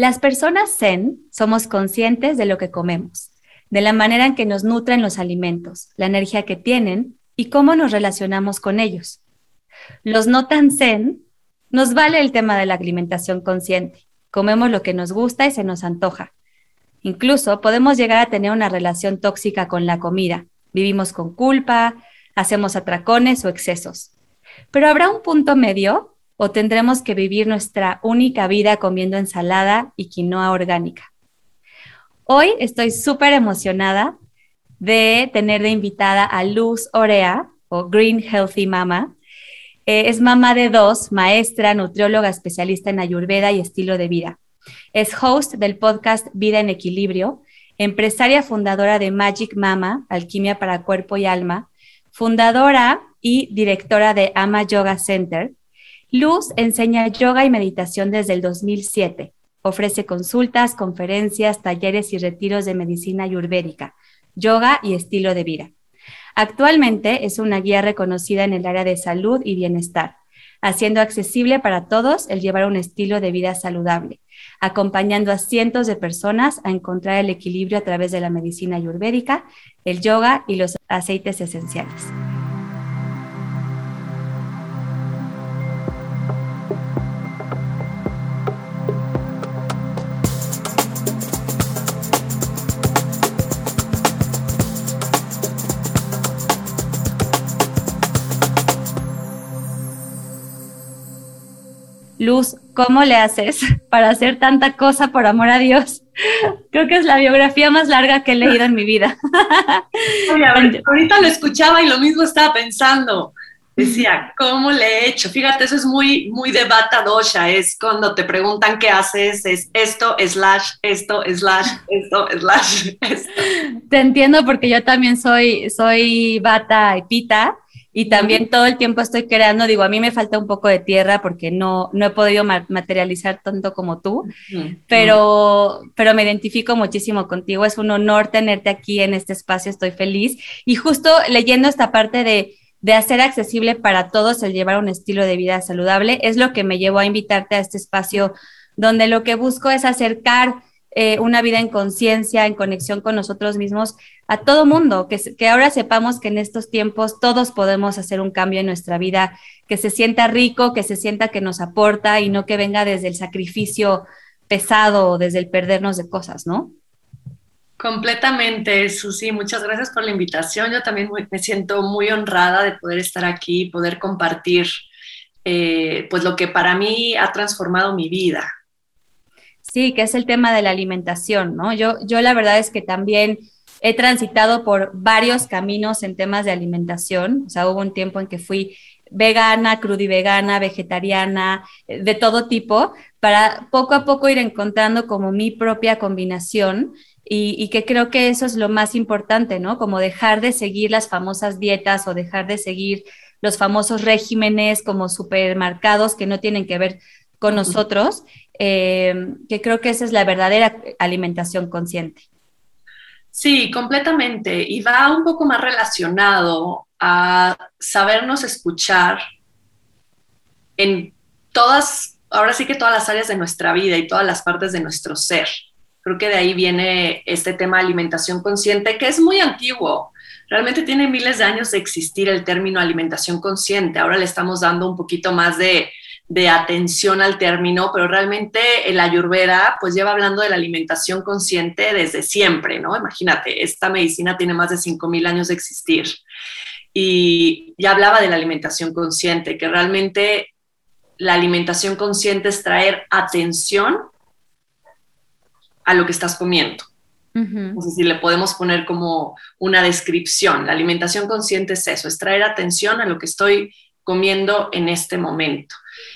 Las personas zen somos conscientes de lo que comemos, de la manera en que nos nutren los alimentos, la energía que tienen y cómo nos relacionamos con ellos. Los no tan zen nos vale el tema de la alimentación consciente. Comemos lo que nos gusta y se nos antoja. Incluso podemos llegar a tener una relación tóxica con la comida. Vivimos con culpa, hacemos atracones o excesos. Pero habrá un punto medio o tendremos que vivir nuestra única vida comiendo ensalada y quinoa orgánica. Hoy estoy súper emocionada de tener de invitada a Luz Orea o Green Healthy Mama. Eh, es mamá de dos, maestra, nutrióloga especialista en ayurveda y estilo de vida. Es host del podcast Vida en Equilibrio, empresaria fundadora de Magic Mama, Alquimia para Cuerpo y Alma, fundadora y directora de Ama Yoga Center, Luz enseña yoga y meditación desde el 2007. Ofrece consultas, conferencias, talleres y retiros de medicina ayurvédica, yoga y estilo de vida. Actualmente es una guía reconocida en el área de salud y bienestar, haciendo accesible para todos el llevar un estilo de vida saludable, acompañando a cientos de personas a encontrar el equilibrio a través de la medicina ayurvédica, el yoga y los aceites esenciales. Luz, ¿cómo le haces para hacer tanta cosa por amor a Dios? Creo que es la biografía más larga que he leído en mi vida. ahorita lo escuchaba y lo mismo estaba pensando. Decía, ¿cómo le he hecho? Fíjate, eso es muy, muy de bata dosha. Es cuando te preguntan qué haces, es esto, slash, esto, slash, esto, slash, esto. Te entiendo porque yo también soy, soy bata y pita y también todo el tiempo estoy creando, digo, a mí me falta un poco de tierra porque no, no he podido materializar tanto como tú, pero, pero me identifico muchísimo contigo. Es un honor tenerte aquí en este espacio, estoy feliz. Y justo leyendo esta parte de, de hacer accesible para todos el llevar un estilo de vida saludable, es lo que me llevó a invitarte a este espacio donde lo que busco es acercar eh, una vida en conciencia, en conexión con nosotros mismos, a todo mundo, que, ahora sepamos que en estos tiempos todos podemos hacer un cambio en nuestra vida, que se sienta rico, que se sienta que nos aporta y no que venga desde el sacrificio pesado o desde el perdernos de cosas, ¿no? Completamente, Susi. Muchas gracias por la invitación. Yo también me siento muy honrada de poder estar aquí, poder compartir eh, pues lo que para mí ha transformado mi vida. Sí, que es el tema de la alimentación, ¿no? Yo, yo la verdad es que también he transitado por varios caminos en temas de alimentación, o sea, hubo un tiempo en que fui vegana, crudivegana, vegetariana, eh, de todo tipo, para poco a poco ir encontrando como mi propia combinación y, y, que creo que eso es lo más importante, ¿no? Como dejar de seguir las famosas dietas o dejar de seguir los famosos regímenes como supermercados que no tienen que ver con nosotros eh, que creo que esa es la verdadera alimentación consciente. Sí, completamente. Y va un poco más relacionado a sabernos escuchar en todas, ahora sí que todas las áreas de nuestra vida y todas las partes de nuestro ser. Creo que de ahí viene este tema de alimentación consciente, que es muy antiguo. Realmente tiene miles de años de existir el término alimentación consciente. Ahora le estamos dando un poquito más de, de atención al término, pero realmente el ayurveda pues lleva hablando de la alimentación consciente desde siempre, ¿no? Imagínate, esta medicina tiene más de 5.000 años de existir y ya hablaba de la alimentación consciente, que realmente la alimentación consciente es traer atención a lo que estás comiendo. Es decir, le podemos poner como una descripción. La alimentación consciente es eso, es traer atención a lo que estoy comiendo en este momento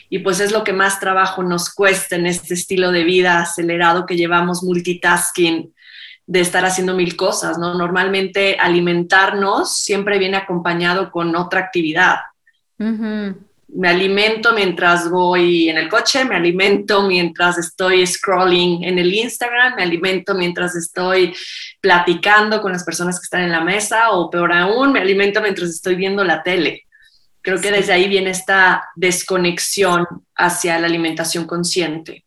y pues es lo que más trabajo nos cuesta en este estilo de vida acelerado que llevamos multitasking de estar haciendo mil cosas, ¿no? Normalmente alimentarnos siempre viene acompañado con otra actividad. Me alimento mientras voy en el coche, me alimento mientras estoy scrolling en el Instagram, me alimento mientras estoy platicando con las personas que están en la mesa o peor aún, me alimento mientras estoy viendo la tele. Creo que desde ahí viene esta desconexión hacia la alimentación consciente.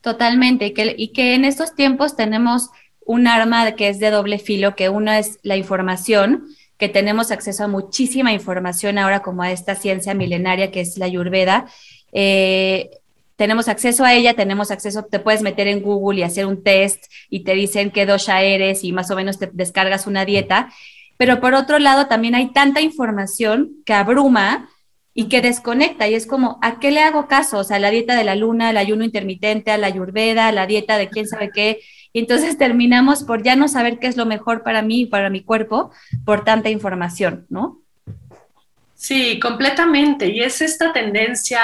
Totalmente, y que, en estos tiempos tenemos un arma que es de doble filo, que uno es la información, que tenemos acceso a muchísima información ahora como a esta ciencia milenaria que es la Ayurveda. Eh, tenemos acceso a ella, tenemos acceso, te puedes meter en Google y hacer un test y te dicen qué dosha eres y más o menos te descargas una dieta. Pero por otro lado, también hay tanta información que abruma y que desconecta y es como, ¿a qué le hago caso? O sea, la dieta de la luna, el ayuno intermitente, a la ayurveda, la dieta de quién sabe qué, y entonces terminamos por ya no saber qué es lo mejor para mí y para mi cuerpo por tanta información, ¿no? Sí, completamente. Y es esta tendencia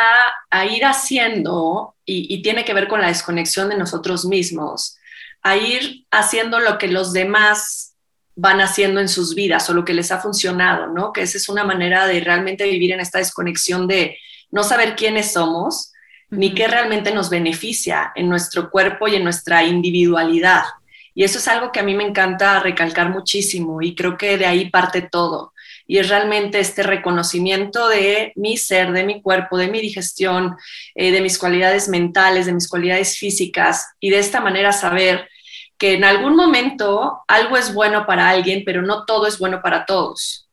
a ir haciendo, y, tiene que ver con la desconexión de nosotros mismos, a ir haciendo lo que los demás van haciendo en sus vidas o lo que les ha funcionado, ¿no? Que esa es una manera de realmente vivir en esta desconexión de no saber quiénes somos ni qué realmente nos beneficia en nuestro cuerpo y en nuestra individualidad. Y eso es algo que a mí me encanta recalcar muchísimo y creo que de ahí parte todo. Y es realmente este reconocimiento de mi ser, de mi cuerpo, de mi digestión, eh, de mis cualidades mentales, de mis cualidades físicas y de esta manera saber que en algún momento algo es bueno para alguien, pero no todo es bueno para todos.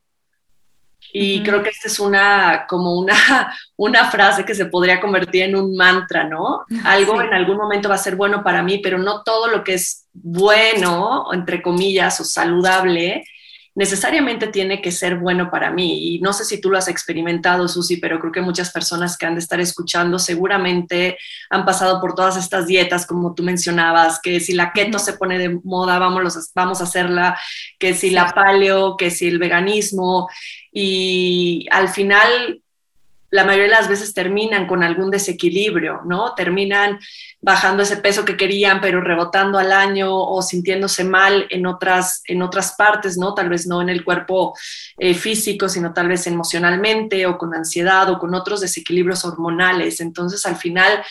Y creo que esta es una, como una, una frase que se podría convertir en un mantra, ¿no? Algo en algún momento va a ser bueno para mí, pero no todo lo que es bueno, entre comillas, o saludable, necesariamente tiene que ser bueno para mí. Y no sé si tú lo has experimentado, Susi, pero creo que muchas personas que han de estar escuchando seguramente han pasado por todas estas dietas, como tú mencionabas, que si la keto se pone de moda, vamos, vamos a hacerla, que si la paleo, que si el veganismo. Y al final la mayoría de las veces terminan con algún desequilibrio, ¿no? Terminan bajando ese peso que querían, pero rebotando al año o sintiéndose mal en otras, en otras partes, ¿no? Tal vez no en el cuerpo eh, físico, sino tal vez emocionalmente o con ansiedad o con otros desequilibrios hormonales. Entonces, al final,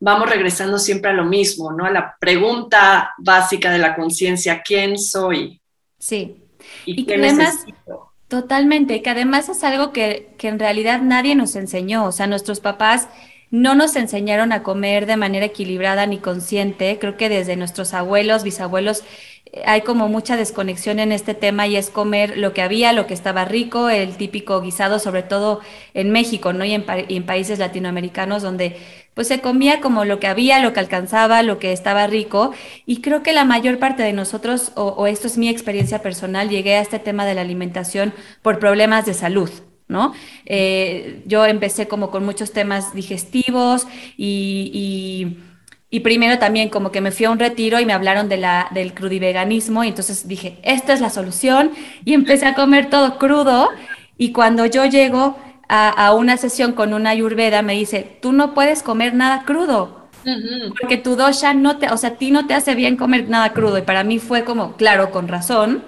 vamos regresando siempre a lo mismo, ¿no? A la pregunta básica de la conciencia, ¿quién soy? Sí. Y, qué necesito? Totalmente, que además es algo que, que en realidad nadie nos enseñó, o sea, nuestros papás no nos enseñaron a comer de manera equilibrada ni consciente. Creo que desde nuestros abuelos, bisabuelos, eh, hay como mucha desconexión en este tema y es comer lo que había, lo que estaba rico, el típico guisado, sobre todo en México, ¿no? Y en, y en países latinoamericanos donde pues se comía como lo que había, lo que alcanzaba, lo que estaba rico. Y creo que la mayor parte de nosotros, o, esto es mi experiencia personal, llegué a este tema de la alimentación por problemas de salud. ¿no? Eh, yo empecé como con muchos temas digestivos y, primero también como que me fui a un retiro y me hablaron de la, del crudiveganismo y entonces dije, esta es la solución y empecé a comer todo crudo y cuando yo llego a, una sesión con una ayurveda, me dice, tú no puedes comer nada crudo, porque tu dosha no te, o sea, a ti no te hace bien comer nada crudo. Y para mí fue como, claro, con razón.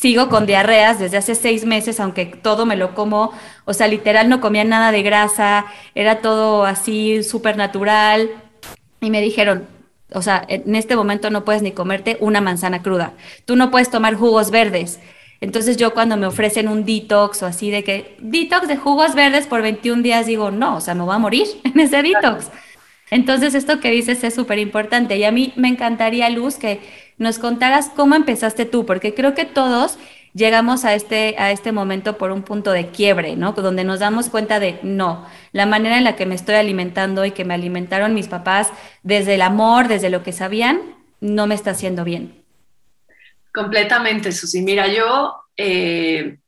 Sigo con diarreas desde hace seis meses, aunque todo me lo como, o sea, literal no comía nada de grasa, era todo así súper natural. Y me dijeron, o sea, en este momento no puedes ni comerte una manzana cruda, tú no puedes tomar jugos verdes, entonces yo cuando me ofrecen un detox o así de que detox de jugos verdes por 21 días digo, no, o sea, me voy a morir en ese detox. Entonces esto que dices es súper importante y a mí me encantaría, Luz, que nos contaras cómo empezaste tú, porque creo que todos llegamos a este, a este momento por un punto de quiebre, ¿no? Donde nos damos cuenta de, no, la manera en la que me estoy alimentando y que me alimentaron mis papás desde el amor, desde lo que sabían, no me está haciendo bien. Completamente, Susi. Mira, yo eh,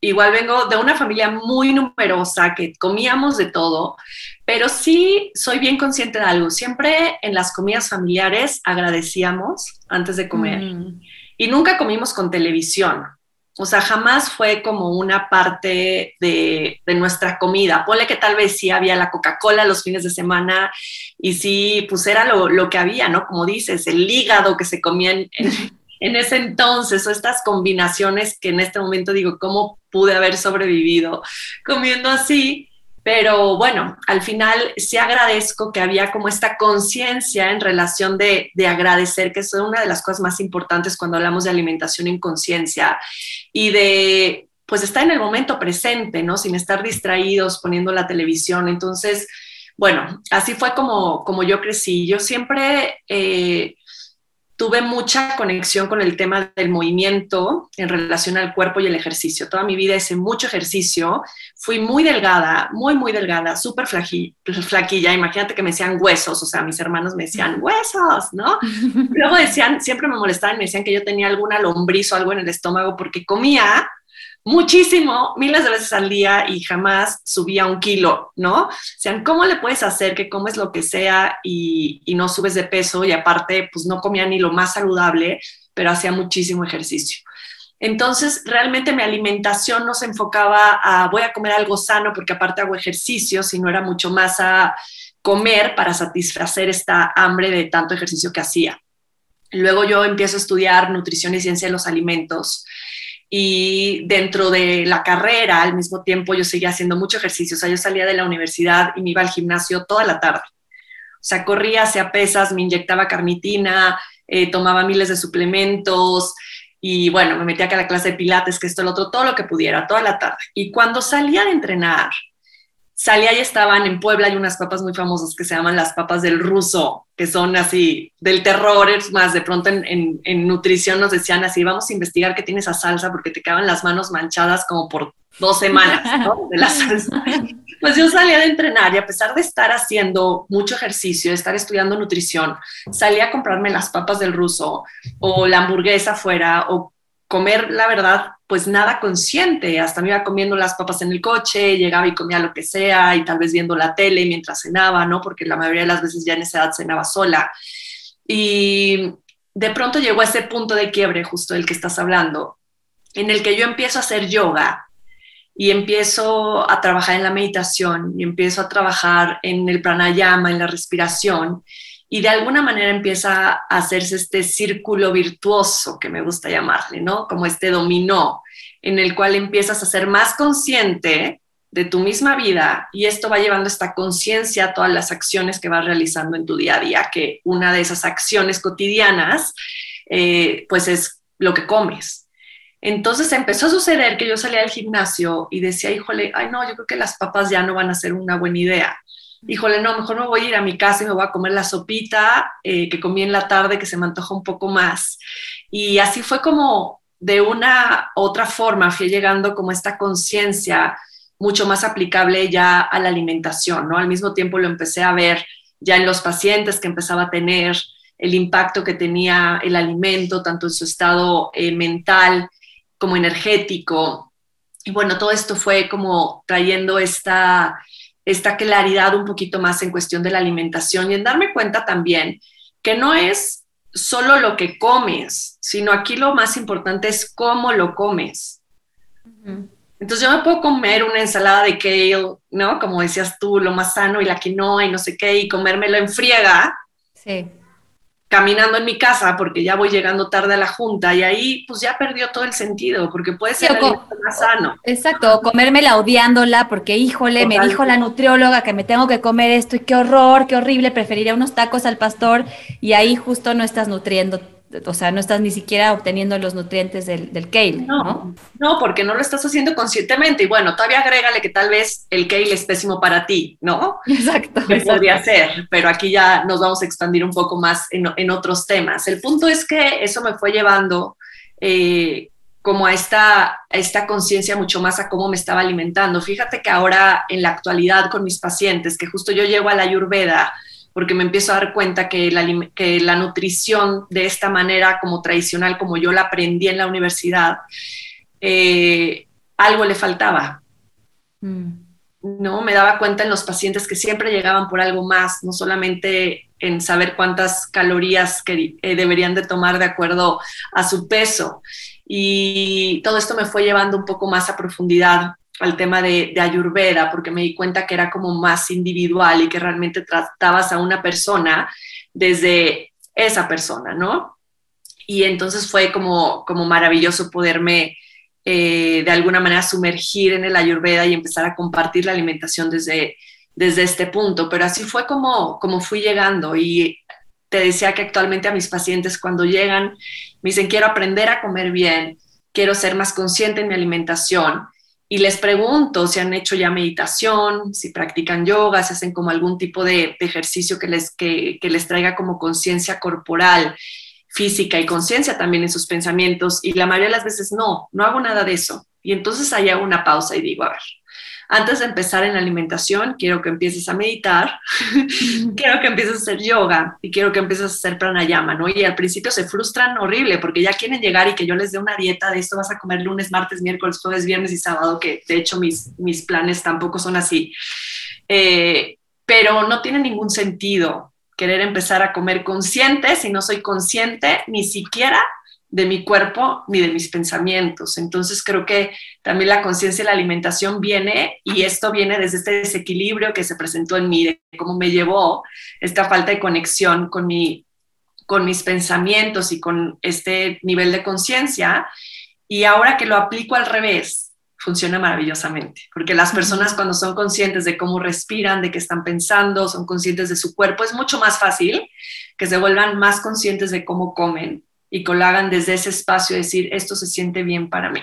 igual vengo de una familia muy numerosa, que comíamos de todo, pero sí soy bien consciente de algo. Siempre en las comidas familiares agradecíamos antes de comer mm. y nunca comimos con televisión. O sea, jamás fue como una parte de, nuestra comida. Ponle que tal vez sí había la Coca-Cola los fines de semana y sí, pues era lo, que había, ¿no? Como dices, el hígado que se comía en, en ese entonces o estas combinaciones que en este momento digo, ¿cómo pude haber sobrevivido comiendo así? Pero bueno, al final sí agradezco que había como esta conciencia en relación de, de, agradecer, que es una de las cosas más importantes cuando hablamos de alimentación en conciencia y de pues estar en el momento presente, ¿no? Sin estar distraídos poniendo la televisión. Entonces, bueno, así fue como, como yo crecí. Yo siempre eh, tuve mucha conexión con el tema del movimiento en relación al cuerpo y el ejercicio. Toda mi vida hice mucho ejercicio. Fui muy delgada, muy, muy delgada, súper flaquilla. Imagínate que me decían huesos, o sea, mis hermanos me decían huesos, ¿no? Luego decían, siempre me molestaban, me decían que yo tenía alguna lombriz o algo en el estómago porque comía muchísimo, miles de veces al día y jamás subía un kilo, ¿no? O sea, ¿cómo le puedes hacer que comes lo que sea y, y, no subes de peso? Y aparte, pues no comía ni lo más saludable, pero hacía muchísimo ejercicio. Entonces, realmente mi alimentación no se enfocaba a voy a comer algo sano porque aparte hago ejercicio, sino era mucho más a comer para satisfacer esta hambre de tanto ejercicio que hacía. Luego yo empiezo a estudiar nutrición y ciencia de los alimentos y dentro de la carrera, al mismo tiempo, yo seguía haciendo mucho ejercicio. O sea, yo salía de la universidad y me iba al gimnasio toda la tarde. O sea, corría, hacía pesas, me inyectaba carnitina, eh, tomaba miles de suplementos y bueno, me metía a la clase de pilates, que esto, lo otro, todo lo que pudiera, toda la tarde. Y cuando salía de entrenar, salía y estaban en Puebla, hay unas papas muy famosas que se llaman las papas del ruso, que son así del terror, es más, de pronto en, en, nutrición nos decían así, vamos a investigar qué tiene esa salsa porque te quedaban las manos manchadas como por dos semanas, ¿no? De la salsa. Pues yo salía de entrenar y a pesar de estar haciendo mucho ejercicio, de estar estudiando nutrición, salía a comprarme las papas del ruso o la hamburguesa afuera o comer, la verdad, pues nada consciente. Hasta me iba comiendo las papas en el coche, llegaba y comía lo que sea y tal vez viendo la tele mientras cenaba, ¿no? Porque la mayoría de las veces ya en esa edad cenaba sola. Y de pronto llegó ese punto de quiebre justo del que estás hablando, en el que yo empiezo a hacer yoga y empiezo a trabajar en la meditación y empiezo a trabajar en el pranayama, en la respiración y de alguna manera empieza a hacerse este círculo virtuoso que me gusta llamarle, ¿no? Como este dominó, en el cual empiezas a ser más consciente de tu misma vida y esto va llevando esta conciencia a todas las acciones que vas realizando en tu día a día, que una de esas acciones cotidianas, eh, pues es lo que comes. Entonces empezó a suceder que yo salía del gimnasio y decía, híjole, ay no, yo creo que las papas ya no van a ser una buena idea híjole, no, mejor me voy a ir a mi casa y me voy a comer la sopita eh, que comí en la tarde, que se me antoja un poco más. Y así fue como de una otra forma fui llegando como esta conciencia mucho más aplicable ya a la alimentación, ¿no? Al mismo tiempo lo empecé a ver ya en los pacientes que empezaba a tener el impacto que tenía el alimento, tanto en su estado eh, mental como energético. Y bueno, todo esto fue como trayendo esta esta claridad un poquito más en cuestión de la alimentación y en darme cuenta también que no es solo lo que comes, sino aquí lo más importante es cómo lo comes. Entonces yo me puedo comer una ensalada de kale, ¿no? Como decías tú, lo más sano y la quinoa y no sé qué, y comérmelo en friega. Sí caminando en mi casa porque ya voy llegando tarde a la junta y ahí pues ya perdió todo el sentido porque puede ser más sano. Exacto, comérmela odiándola porque híjole, me dijo la nutrióloga que me tengo que comer esto y qué horror, qué horrible, preferiría unos tacos al pastor y ahí justo no estás nutriendo o sea, no estás ni siquiera obteniendo los nutrientes del, del kale, no, ¿no? porque no lo estás haciendo conscientemente. Y bueno, todavía agrégale que tal vez el kale es pésimo para ti, ¿no? Exacto. Que podría ser, pero aquí ya nos vamos a expandir un poco más en, en otros temas. El punto es que eso me fue llevando eh, como a esta, a esta conciencia mucho más a cómo me estaba alimentando. Fíjate que ahora en la actualidad con mis pacientes, que justo yo llego a la Ayurveda, porque me empiezo a dar cuenta que la, que la nutrición de esta manera como tradicional, como yo la aprendí en la universidad, eh, algo le faltaba. Mm. ¿no? Me daba cuenta en los pacientes que siempre llegaban por algo más, no solamente en saber cuántas calorías que, eh, deberían de tomar de acuerdo a su peso. Y todo esto me fue llevando un poco más a profundidad al tema de, Ayurveda, porque me di cuenta que era como más individual y que realmente tratabas a una persona desde esa persona, ¿no? Y entonces fue como, como maravilloso poderme eh, de alguna manera sumergir en el Ayurveda y empezar a compartir la alimentación desde, desde este punto. Pero así fue como, como fui llegando y te decía que actualmente a mis pacientes cuando llegan me dicen quiero aprender a comer bien, quiero ser más consciente en mi alimentación y les pregunto si han hecho ya meditación, si practican yoga, si hacen como algún tipo de, ejercicio que les, que, les traiga como conciencia corporal, física y conciencia también en sus pensamientos. Y la mayoría de las veces no, no hago nada de eso. Y entonces ahí hago una pausa y digo, a ver, antes de empezar en la alimentación, quiero que empieces a meditar, quiero que empieces a hacer yoga y quiero que empieces a hacer pranayama, ¿no? Y al principio se frustran horrible porque ya quieren llegar y que yo les dé una dieta de esto vas a comer lunes, martes, miércoles, jueves, viernes y sábado, que de hecho mis, mis planes tampoco son así. Eh, pero no tiene ningún sentido querer empezar a comer consciente si no soy consciente ni siquiera de mi cuerpo ni de mis pensamientos. Entonces creo que también la conciencia de la alimentación viene y esto viene desde este desequilibrio que se presentó en mí, de cómo me llevó esta falta de conexión con, mi, con mis pensamientos y con este nivel de conciencia. Y ahora que lo aplico al revés, funciona maravillosamente, porque las personas cuando son conscientes de cómo respiran, de qué están pensando, son conscientes de su cuerpo, es mucho más fácil que se vuelvan más conscientes de cómo comen y que desde ese espacio, decir, esto se siente bien para mí.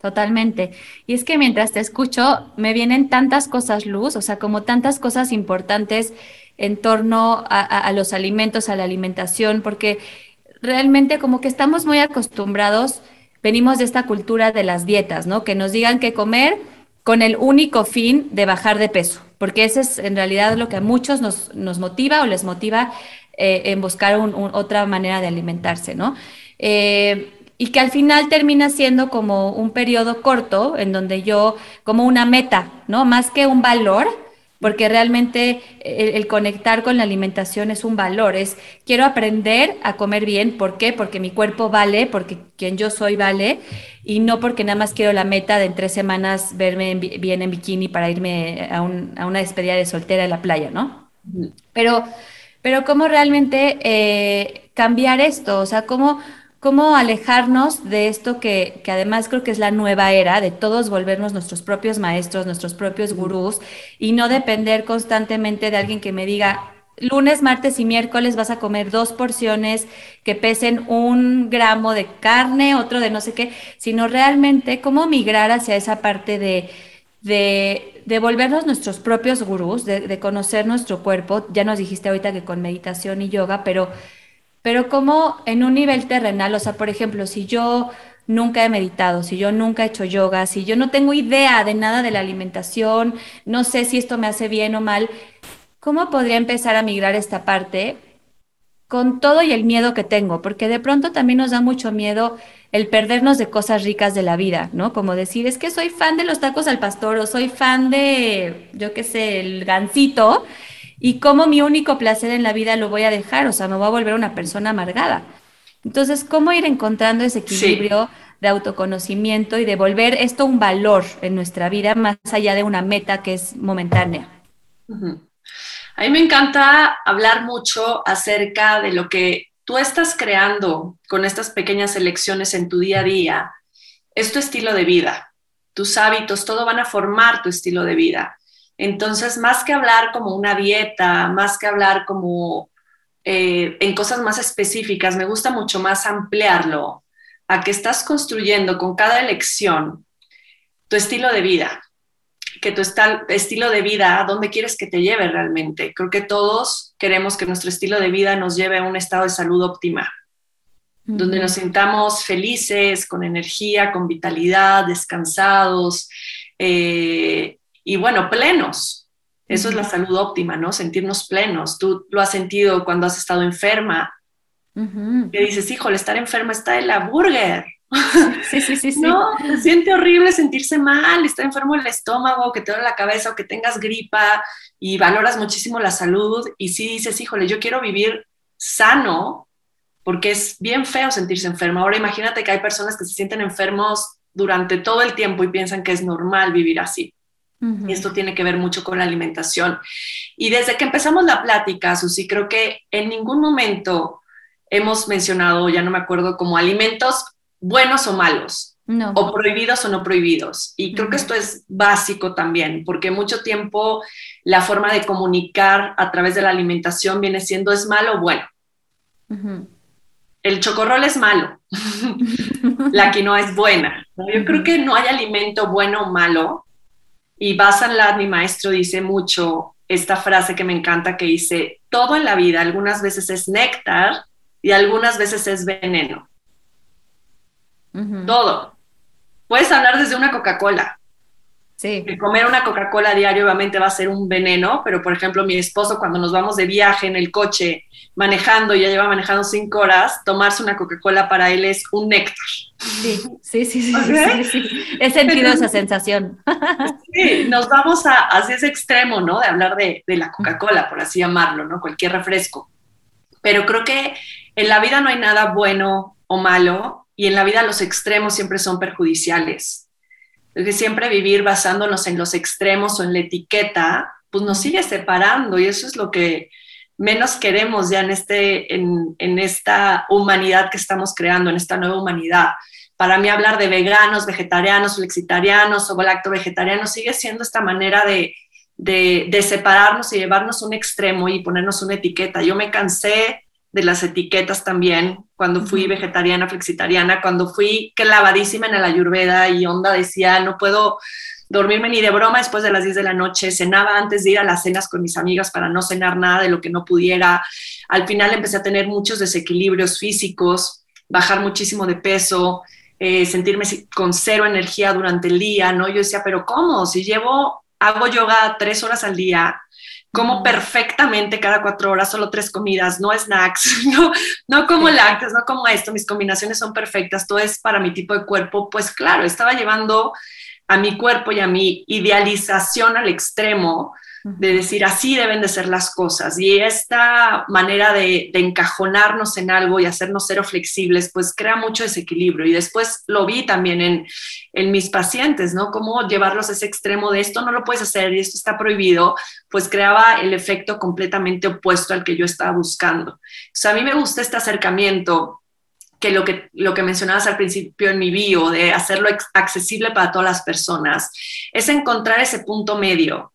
Totalmente. Y es que mientras te escucho, me vienen tantas cosas, Luz, o sea, como tantas cosas importantes en torno a, los alimentos, a la alimentación, porque realmente como que estamos muy acostumbrados, venimos de esta cultura de las dietas, ¿no? Que nos digan qué comer con el único fin de bajar de peso, porque ese es en realidad lo que a muchos nos, nos motiva o les motiva eh, en buscar otra manera de alimentarse, ¿no? Eh, y que al final termina siendo como un periodo corto en donde yo, como una meta, ¿no? Más que un valor, porque realmente el, conectar con la alimentación es un valor, es quiero aprender a comer bien, ¿por qué? Porque mi cuerpo vale, porque quien yo soy vale, y no porque nada más quiero la meta de en tres semanas verme bien en bikini para irme a, a, una despedida de soltera en la playa, ¿no? Pero pero cómo realmente eh, cambiar esto, o sea, cómo, cómo alejarnos de esto que, que, además creo que es la nueva era, de todos volvernos nuestros propios maestros, nuestros propios gurús, y no depender constantemente de alguien que me diga, lunes, martes y miércoles vas a comer dos porciones que pesen un gramo de carne, otro de no sé qué, sino realmente cómo migrar hacia esa parte de de, volvernos nuestros propios gurús, de, conocer nuestro cuerpo. Ya nos dijiste ahorita que con meditación y yoga, pero, pero como en un nivel terrenal, o sea, por ejemplo, si yo nunca he meditado, si yo nunca he hecho yoga, si yo no tengo idea de nada de la alimentación, no sé si esto me hace bien o mal, ¿cómo podría empezar a migrar esta parte con todo y el miedo que tengo? Porque de pronto también nos da mucho miedo el perdernos de cosas ricas de la vida, ¿no? Como decir, es que soy fan de los tacos al pastor o soy fan de, yo qué sé, el gansito y como mi único placer en la vida lo voy a dejar, o sea, me voy a volver una persona amargada. Entonces, ¿cómo ir encontrando ese equilibrio de autoconocimiento y de volver esto un valor en nuestra vida más allá de una meta que es momentánea? A mí me encanta hablar mucho acerca de lo que tú estás creando con estas pequeñas elecciones en tu día a día, es tu estilo de vida, tus hábitos, todo van a formar tu estilo de vida. Entonces, más que hablar como una dieta, más que hablar como eh, en cosas más específicas, me gusta mucho más ampliarlo a que estás construyendo con cada elección tu estilo de vida que tu estilo de vida, a dónde quieres que te lleve realmente. Creo que todos queremos que nuestro estilo de vida nos lleve a un estado de salud óptima, donde nos sintamos felices, con energía, con vitalidad, descansados eh, y bueno, plenos. Eso es la salud óptima, ¿no? Sentirnos plenos. Tú lo has sentido cuando has estado enferma. Que dices, híjole, estar enferma está en la burger. Sí, sí, sí, sí. No, se siente horrible sentirse mal, estar enfermo el estómago, que te duele la cabeza o que tengas gripa y valoras muchísimo la salud y si dices, híjole, yo quiero vivir sano porque es bien feo sentirse enfermo. Ahora imagínate que hay personas que se sienten enfermos durante todo el tiempo y piensan que es normal vivir así. Y esto tiene que ver mucho con la alimentación. Y desde que empezamos la plática, Susi, creo que en ningún momento hemos mencionado, ya no me acuerdo, como alimentos buenos o malos, o prohibidos o no prohibidos. Y creo que esto es básico también, porque mucho tiempo la forma de comunicar a través de la alimentación viene siendo es malo o bueno. El chocorrol es malo, la quinoa es buena, Yo creo que no hay alimento bueno o malo. Y Basan Lad, mi maestro, dice mucho esta frase que me encanta que dice, todo en la vida algunas veces es néctar y algunas veces es veneno. Todo. Puedes hablar desde una Coca-Cola. Sí. comer una Coca-Cola diario obviamente va a ser un veneno, pero por ejemplo mi esposo cuando nos vamos de viaje en el coche manejando, ya lleva manejando cinco horas, tomarse una Coca-Cola para él es un néctar. Sí, sí, sí, sí, He sentido esa sensación. Sí, nos vamos a, hacia ese extremo, ¿no? De hablar de, de la Coca-Cola, por así llamarlo, ¿no? Cualquier refresco. Pero creo que en la vida no hay nada bueno o malo y en la vida los extremos siempre son perjudiciales. que siempre vivir basándonos en los extremos o en la etiqueta, pues nos sigue separando y eso es lo que menos queremos ya en, este, en, en esta humanidad que estamos creando, en esta nueva humanidad. Para mí hablar de veganos, vegetarianos, flexitarianos o lacto vegetarianos sigue siendo esta manera de, de separarnos y llevarnos un extremo y ponernos una etiqueta. Yo me cansé de las etiquetas también, cuando fui vegetariana, flexitariana, cuando fui clavadísima en la ayurveda y onda decía, no puedo dormirme ni de broma después de las 10 de la noche, cenaba antes de ir a las cenas con mis amigas para no cenar nada de lo que no pudiera. Al final empecé a tener muchos desequilibrios físicos, bajar muchísimo de peso, eh, sentirme con cero energía durante el día, ¿no? Yo decía, pero ¿cómo? Si llevo, hago yoga tres horas al día, como perfectamente cada cuatro horas, solo tres comidas, no snacks, no, no como lácteos, no como esto, mis combinaciones son perfectas, todo es para mi tipo de cuerpo, pues claro, estaba llevando a mi cuerpo y a mi idealización al extremo de decir así deben de ser las cosas. Y esta manera de, encajonarnos en algo y hacernos cero flexibles, pues crea mucho desequilibrio. Y después lo vi también en, en mis pacientes, ¿no? Cómo llevarlos a ese extremo de esto no lo puedes hacer y esto está prohibido, pues creaba el efecto completamente opuesto al que yo estaba buscando. O sea, a mí me gusta este acercamiento que lo que, lo que mencionabas al principio en mi bio, de hacerlo accesible para todas las personas, es encontrar ese punto medio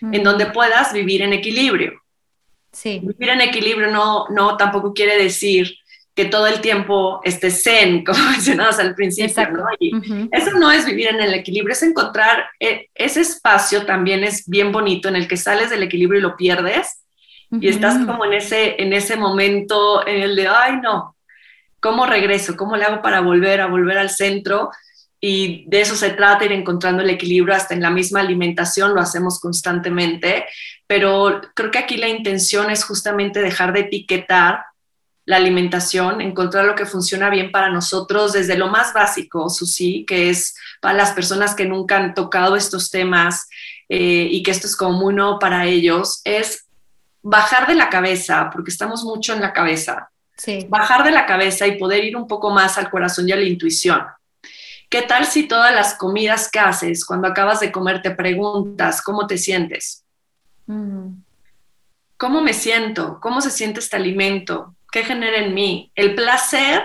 en donde puedas vivir en equilibrio. Sí. Vivir en equilibrio no, no tampoco quiere decir que todo el tiempo estés zen, como mencionabas al principio, ¿no? Eso no es vivir en el equilibrio, es encontrar eh, ese espacio también es bien bonito en el que sales del equilibrio y lo pierdes y estás como en ese, en ese momento en el de, ay, no, ¿cómo regreso? ¿Cómo le hago para volver a volver al centro? Y de eso se trata, ir encontrando el equilibrio hasta en la misma alimentación, lo hacemos constantemente, pero creo que aquí la intención es justamente dejar de etiquetar la alimentación, encontrar lo que funciona bien para nosotros desde lo más básico, Susi, que es para las personas que nunca han tocado estos temas eh, y que esto es como muy nuevo para ellos, es bajar de la cabeza, porque estamos mucho en la cabeza, sí. bajar de la cabeza y poder ir un poco más al corazón y a la intuición. ¿Qué tal si todas las comidas que haces, cuando acabas de comer, te preguntas cómo te sientes? ¿Cómo me siento? ¿Cómo se siente este alimento? ¿Qué genera en mí? El placer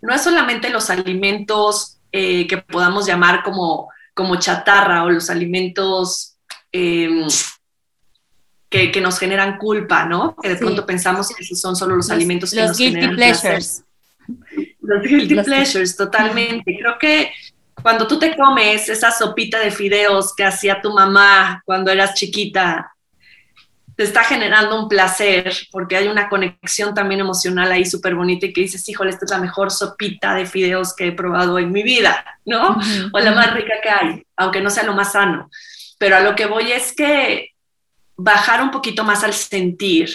no es solamente los alimentos eh, que podamos llamar como, como chatarra o los alimentos em, que, nos generan culpa, ¿no? Que de pronto pensamos que esos son solo los, alimentos que nos generan pleasures. Los guilty pleasures, totalmente. Creo que cuando tú te comes esa sopita de fideos que hacía tu mamá cuando eras chiquita, te está generando un placer porque hay una conexión también emocional ahí súper bonita y que dices, híjole, esta es la mejor sopita de fideos que he probado en mi vida, ¿no? o la más rica que hay, aunque no sea lo más sano. Pero a lo que voy es que bajar un poquito más al sentir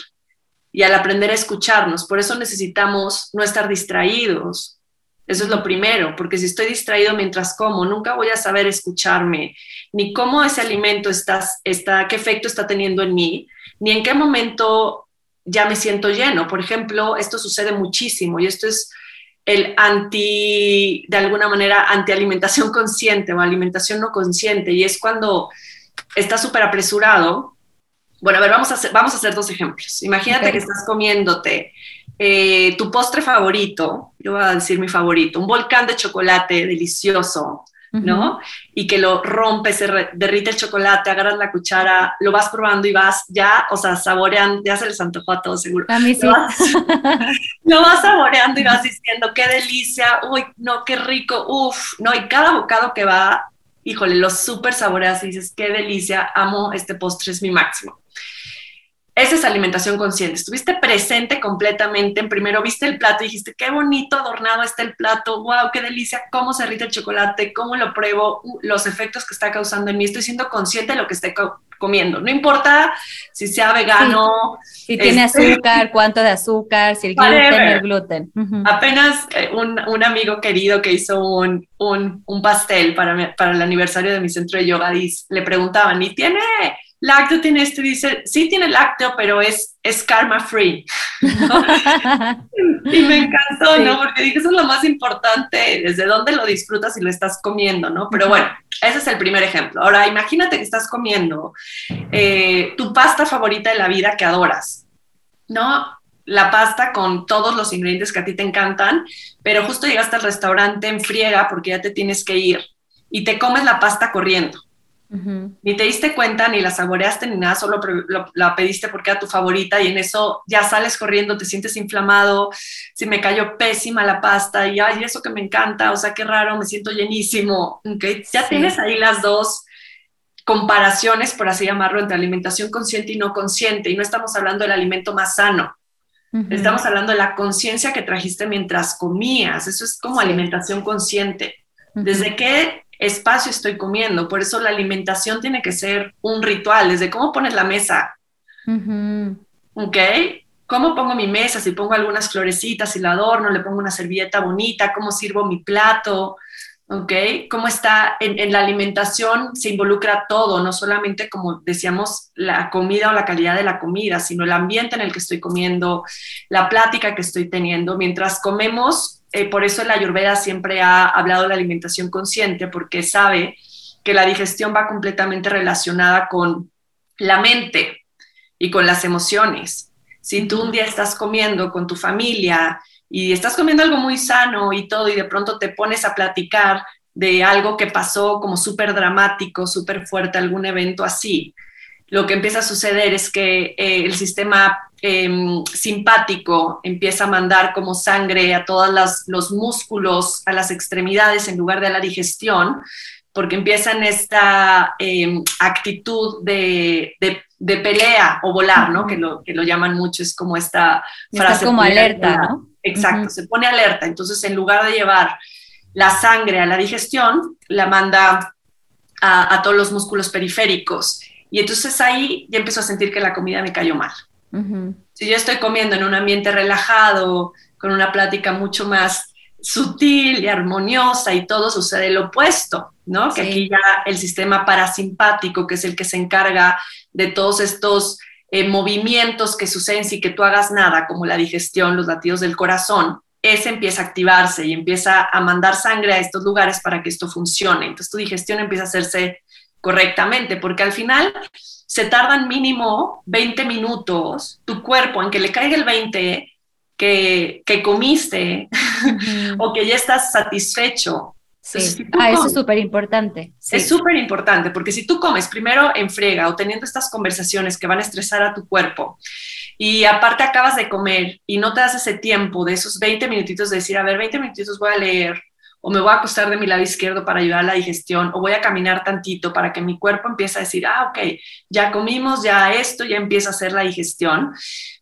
y al aprender a escucharnos. Por eso necesitamos no estar distraídos. Eso es lo primero, porque si estoy distraído mientras como, nunca voy a saber escucharme, ni cómo ese alimento está, está qué efecto está teniendo en mí, ni en qué momento ya me siento lleno. Por ejemplo, esto sucede muchísimo y esto es el anti, de alguna manera, antialimentación consciente o alimentación no consciente, y es cuando estás súper apresurado bueno, a ver, vamos a hacer, vamos a hacer dos ejemplos. Imagínate que estás comiéndote eh, tu postre favorito, yo voy a decir mi favorito, un volcán de chocolate delicioso, ¿no? Y que lo rompes, se derrite el chocolate, agarras la cuchara, lo vas probando y vas ya, o sea, saborean, ya se les antojó a todos seguro. A mí sí. lo vas saboreando y vas diciendo, qué delicia, uy, no, qué rico, uff, no, y cada bocado que va, híjole, lo súper saboreas dices, qué delicia, amo este postre, es mi máximo. Esa es alimentación consciente. Estuviste presente completamente. En primero viste el plato y dijiste, qué bonito adornado está el plato, wow, qué delicia, cómo se derrite el chocolate, cómo lo pruebo, uh, los efectos que está causando en mí. Estoy siendo consciente de lo que estoy comiendo. No importa si sea vegano. Si tiene este, azúcar, cuánto de azúcar, si el gluten, el gluten. Apenas eh, un, un, amigo querido que hizo un, un, un pastel para, para el aniversario de mi centro de yoga, le preguntaban, ¿y tiene lácteo tiene este, dice, sí tiene lácteo, pero es, es karma free. y me encantó, ¿no? Porque dije, eso es lo más importante, desde dónde lo disfrutas y lo estás comiendo, ¿no? Pero bueno, ese es el primer ejemplo. Ahora, imagínate que estás comiendo eh, tu pasta favorita de la vida que adoras, ¿no? La pasta con todos los ingredientes que a ti te encantan, pero justo llegaste al restaurante en friega porque ya te tienes que ir y te comes la pasta corriendo ni te diste cuenta, ni la saboreaste, ni nada, solo la pediste porque era tu favorita y en eso ya sales corriendo, te sientes inflamado, si me cayó pésima la pasta y ay, eso que me encanta, o sea, qué raro, me siento llenísimo, ¿okay? Ya tienes ahí las dos comparaciones, por así llamarlo, entre alimentación consciente y no consciente, y no estamos hablando del alimento más sano. Estamos hablando de la conciencia que trajiste mientras comías. Eso es como alimentación consciente. Desde que espacio estoy comiendo. Por eso la alimentación tiene que ser un ritual, desde cómo pones la mesa. ¿Ok? ¿Cómo pongo mi mesa? Si pongo algunas florecitas, si la adorno, le pongo una servilleta bonita, cómo sirvo mi plato. ¿Ok? ¿Cómo está en, la alimentación? Se involucra todo, no solamente, como decíamos, la comida o la calidad de la comida, sino el ambiente en el que estoy comiendo, la plática que estoy teniendo. Mientras comemos, eh, por eso la Ayurveda siempre ha hablado de alimentación consciente, porque sabe que la digestión va completamente relacionada con la mente y con las emociones. Si tú un día estás comiendo con tu familia y estás comiendo algo muy sano y todo, y de pronto te pones a platicar de algo que pasó como súper dramático, súper fuerte, algún evento así, lo que empieza a suceder es que eh, el sistema Em, simpático empieza a mandar como sangre a todos los músculos, a las extremidades en lugar de a la digestión, porque empiezan esta em, actitud de, pelea o volar, ¿no? Que lo, que lo llaman mucho, es como esta frase. como alerta, ¿no? Exacto, se pone alerta. Entonces, en lugar de llevar la sangre a la digestión, la manda a, a todos los músculos periféricos. Y entonces ahí ya empiezo a sentir que la comida me cayó mal. Si yo estoy comiendo en un ambiente relajado, con una plática mucho más sutil y armoniosa y todo sucede lo opuesto, ¿no? Que aquí ya el sistema parasimpático, que es el que se encarga de todos estos eh, movimientos que suceden sin que tú hagas nada, como la digestión, los latidos del corazón, ese empieza a activarse y empieza a mandar sangre a estos lugares para que esto funcione. Entonces tu digestión empieza a hacerse correctamente, porque al final se tardan mínimo 20 minutos, tu cuerpo, aunque le caiga el 20 que, que comiste o que ya estás satisfecho. Ah, eso es súper importante. Es súper importante, porque si tú comes primero en frega o teniendo estas conversaciones que van a estresar a tu cuerpo, y aparte acabas de comer y no te das ese tiempo de esos 20 minutitos de decir, a ver, 20 minutitos voy a leer, o me voy a acostar de mi lado izquierdo para ayudar a la digestión, o voy a caminar tantito para que mi cuerpo empiece a decir, ah, ok, ya comimos, ya esto, ya empieza a hacer la digestión,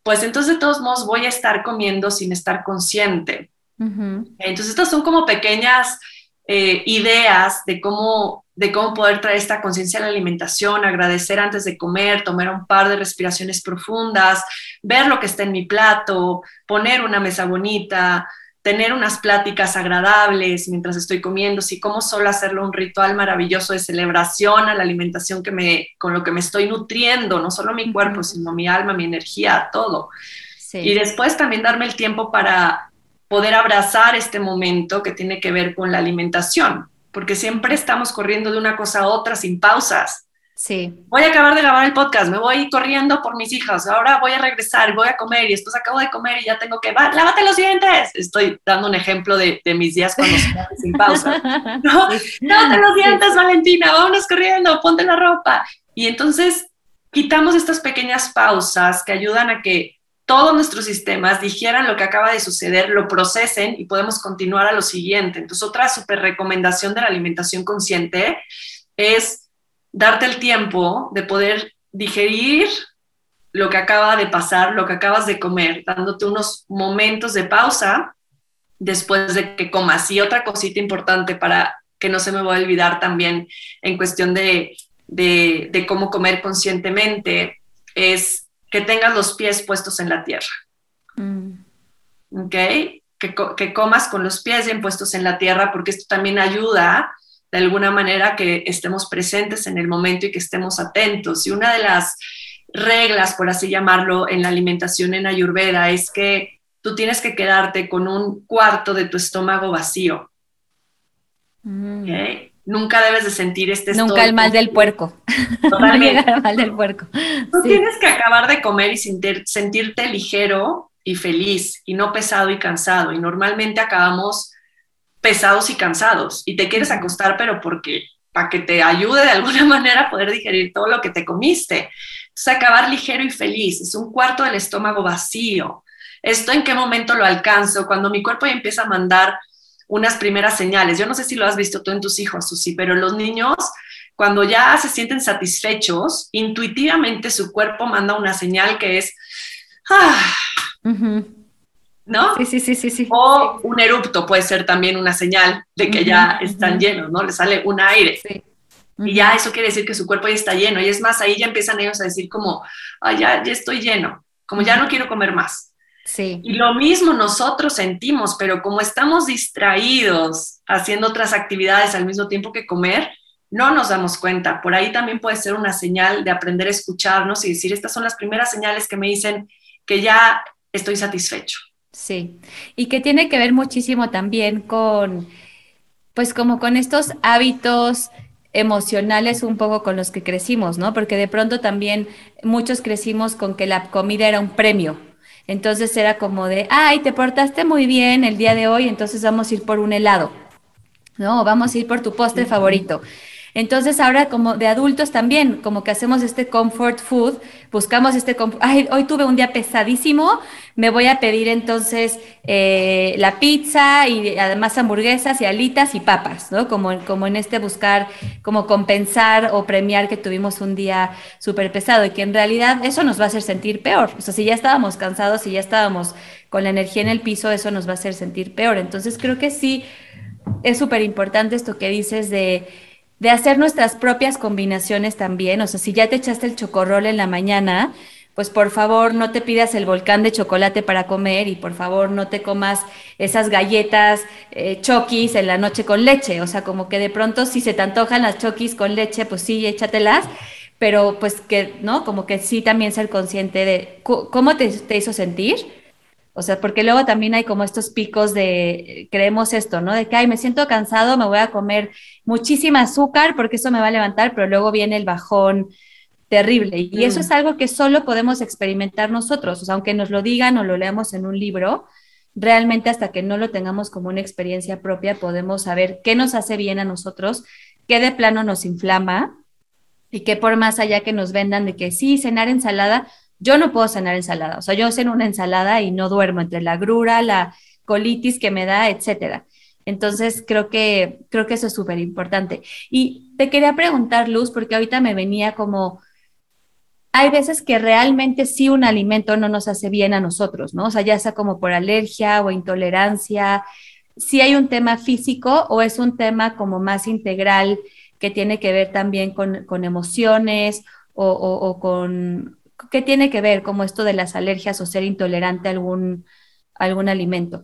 pues entonces de todos modos voy a estar comiendo sin estar consciente. Entonces estas son como pequeñas eh, ideas de cómo, de cómo poder traer esta conciencia a la alimentación, agradecer antes de comer, tomar un par de respiraciones profundas, ver lo que está en mi plato, poner una mesa bonita, tener unas pláticas agradables mientras estoy comiendo, sí, cómo solo hacerlo un ritual maravilloso de celebración a la alimentación que me, con lo que me estoy nutriendo, no solo mi cuerpo, sino mi alma, mi energía, todo. Y después también darme el tiempo para poder abrazar este momento que tiene que ver con la alimentación, porque siempre estamos corriendo de una cosa a otra sin pausas. Sí. Voy a acabar de grabar el podcast, me voy corriendo por mis hijas, ahora voy a regresar, voy a comer y después acabo de comer y ya tengo que, va, lávate los dientes. Estoy dando un ejemplo de, de mis días cuando sin pausa. No, lávate los dientes, Valentina, vámonos corriendo, ponte la ropa. Y entonces quitamos estas pequeñas pausas que ayudan a que todos nuestros sistemas digieran lo que acaba de suceder, lo procesen y podemos continuar a lo siguiente. Entonces, otra súper recomendación de la alimentación consciente es darte el tiempo de poder digerir lo que acaba de pasar, lo que acabas de comer, dándote unos momentos de pausa después de que comas. Y otra cosita importante para que no se me vaya a olvidar también en cuestión de, de cómo comer conscientemente es que tengas los pies puestos en la tierra. Mm. ¿Ok? Que, comas con los pies bien puestos en la tierra, porque esto también ayuda de alguna manera que estemos presentes en el momento y que estemos atentos. Y una de las reglas, por así llamarlo, en la alimentación en Ayurveda es que tú tienes que quedarte con un cuarto de tu estómago vacío. Mm. Nunca debes de sentir este Nunca el mal del puerco. Totalmente. el mal del puerco. Tú tienes que acabar de comer y sentirte ligero y feliz y no pesado y cansado. Y normalmente acabamos pesados y cansados y te quieres acostar, pero porque para que te ayude de alguna manera a poder digerir todo lo que te comiste. Entonces, acabar ligero y feliz. Es un cuarto del estómago vacío. ¿Esto en qué momento lo alcanzo? Cuando mi cuerpo ya empieza a mandar unas primeras señales. Yo no sé si lo has visto tú en tus hijos, Susi, pero los niños, cuando ya se sienten satisfechos, intuitivamente su cuerpo manda una señal que es, ah, ¿no? Sí, sí, sí, sí, sí. O un erupto puede ser también una señal de que ya están llenos, ¿no? Le sale un aire. Y ya eso quiere decir que su cuerpo ya está lleno. Y es más, ahí ya empiezan ellos a decir como, ah, ya, ya estoy lleno, como ya no quiero comer más. Y lo mismo nosotros sentimos, pero como estamos distraídos haciendo otras actividades al mismo tiempo que comer, no nos damos cuenta. Por ahí también puede ser una señal de aprender a escucharnos y decir, estas son las primeras señales que me dicen que ya estoy satisfecho. Sí, y que tiene que ver muchísimo también con, pues como con estos hábitos emocionales un poco con los que crecimos, ¿no? Porque de pronto también muchos crecimos con que la comida era un premio, entonces era como de, ay, te portaste muy bien el día de hoy, entonces vamos a ir por un helado, ¿no? Vamos a ir por tu postre favorito. Entonces ahora como de adultos también, como que hacemos este comfort food, buscamos este, ay, hoy tuve un día pesadísimo, me voy a pedir entonces eh, la pizza y además hamburguesas y alitas y papas, ¿no? Como, como en este buscar, como compensar o premiar que tuvimos un día súper pesado y que en realidad eso nos va a hacer sentir peor. O sea, si ya estábamos cansados, si ya estábamos con la energía en el piso, eso nos va a hacer sentir peor. Entonces creo que sí es súper importante esto que dices de de hacer nuestras propias combinaciones también. O sea, si ya te echaste el chocorrol en la mañana, pues por favor no te pidas el volcán de chocolate para comer y por favor no te comas esas galletas eh, chokis en la noche con leche. O sea, como que de pronto si se te antojan las chokis con leche, pues sí, échatelas. Pero pues que, ¿no? Como que sí también ser consciente de cómo te, te hizo sentir o sea, porque luego también hay como estos picos de, creemos esto, ¿no? De que, ay, me siento cansado, me voy a comer muchísima azúcar porque eso me va a levantar, pero luego viene el bajón terrible. Y eso es mm. algo que solo podemos experimentar nosotros. O sea, aunque nos lo digan o lo leamos en un libro, realmente hasta que no lo tengamos como una experiencia propia, podemos saber qué nos hace bien a nosotros, qué de plano nos inflama y qué por más allá que nos vendan de que sí, cenar ensalada, yo no puedo cenar ensalada, o sea, yo ceno una ensalada y no duermo entre la grura, la colitis que me da, etcétera. Entonces, creo que, creo que eso es súper importante. Y te quería preguntar, Luz, porque ahorita me venía como, hay veces que realmente sí un alimento no nos hace bien a nosotros, ¿no? O sea, ya sea como por alergia o intolerancia, si hay un tema físico o es un tema como más integral que tiene que ver también con, emociones o, con, ¿qué tiene que ver como esto de las alergias o ser intolerante a algún, algún alimento?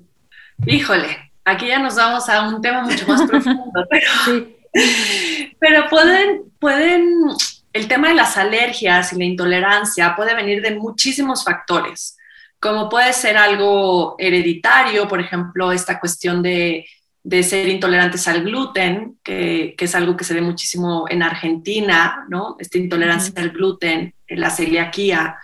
Híjole, aquí ya nos vamos a un tema mucho más profundo, pero, pero pueden, pueden, el tema de las alergias y la intolerancia puede venir de muchísimos factores, como puede ser algo hereditario, por ejemplo, esta cuestión de de ser intolerantes al gluten, que, es algo que se ve muchísimo en Argentina, ¿no? Esta intolerancia al gluten, la celiaquía,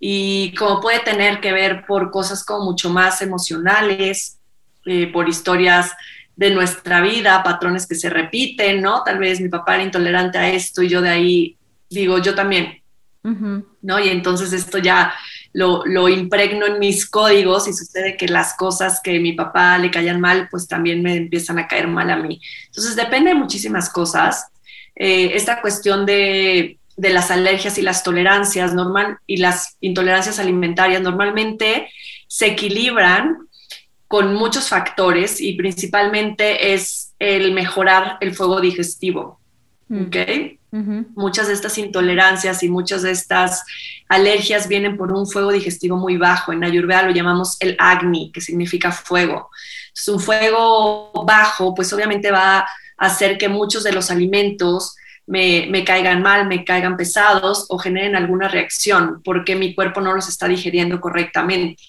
y como puede tener que ver por cosas como mucho más emocionales, eh, por historias de nuestra vida, patrones que se repiten, ¿no? Tal vez mi papá era intolerante a esto y yo de ahí digo, yo también, ¿no? Y entonces esto ya lo, lo, impregno en mis códigos y sucede que las cosas que a mi papá le caían mal, pues también me empiezan a caer mal a mí. Entonces depende de muchísimas cosas. Eh, esta cuestión de, de, las alergias y las tolerancias normal, y las intolerancias alimentarias normalmente se equilibran con muchos factores y principalmente es el mejorar el fuego digestivo. Muchas de estas intolerancias y muchas de estas alergias vienen por un fuego digestivo muy bajo. En Ayurveda lo llamamos el Agni, que significa fuego. Entonces, un fuego bajo, pues obviamente va a hacer que muchos de los alimentos me, me, caigan mal, me caigan pesados o generen alguna reacción porque mi cuerpo no los está digeriendo correctamente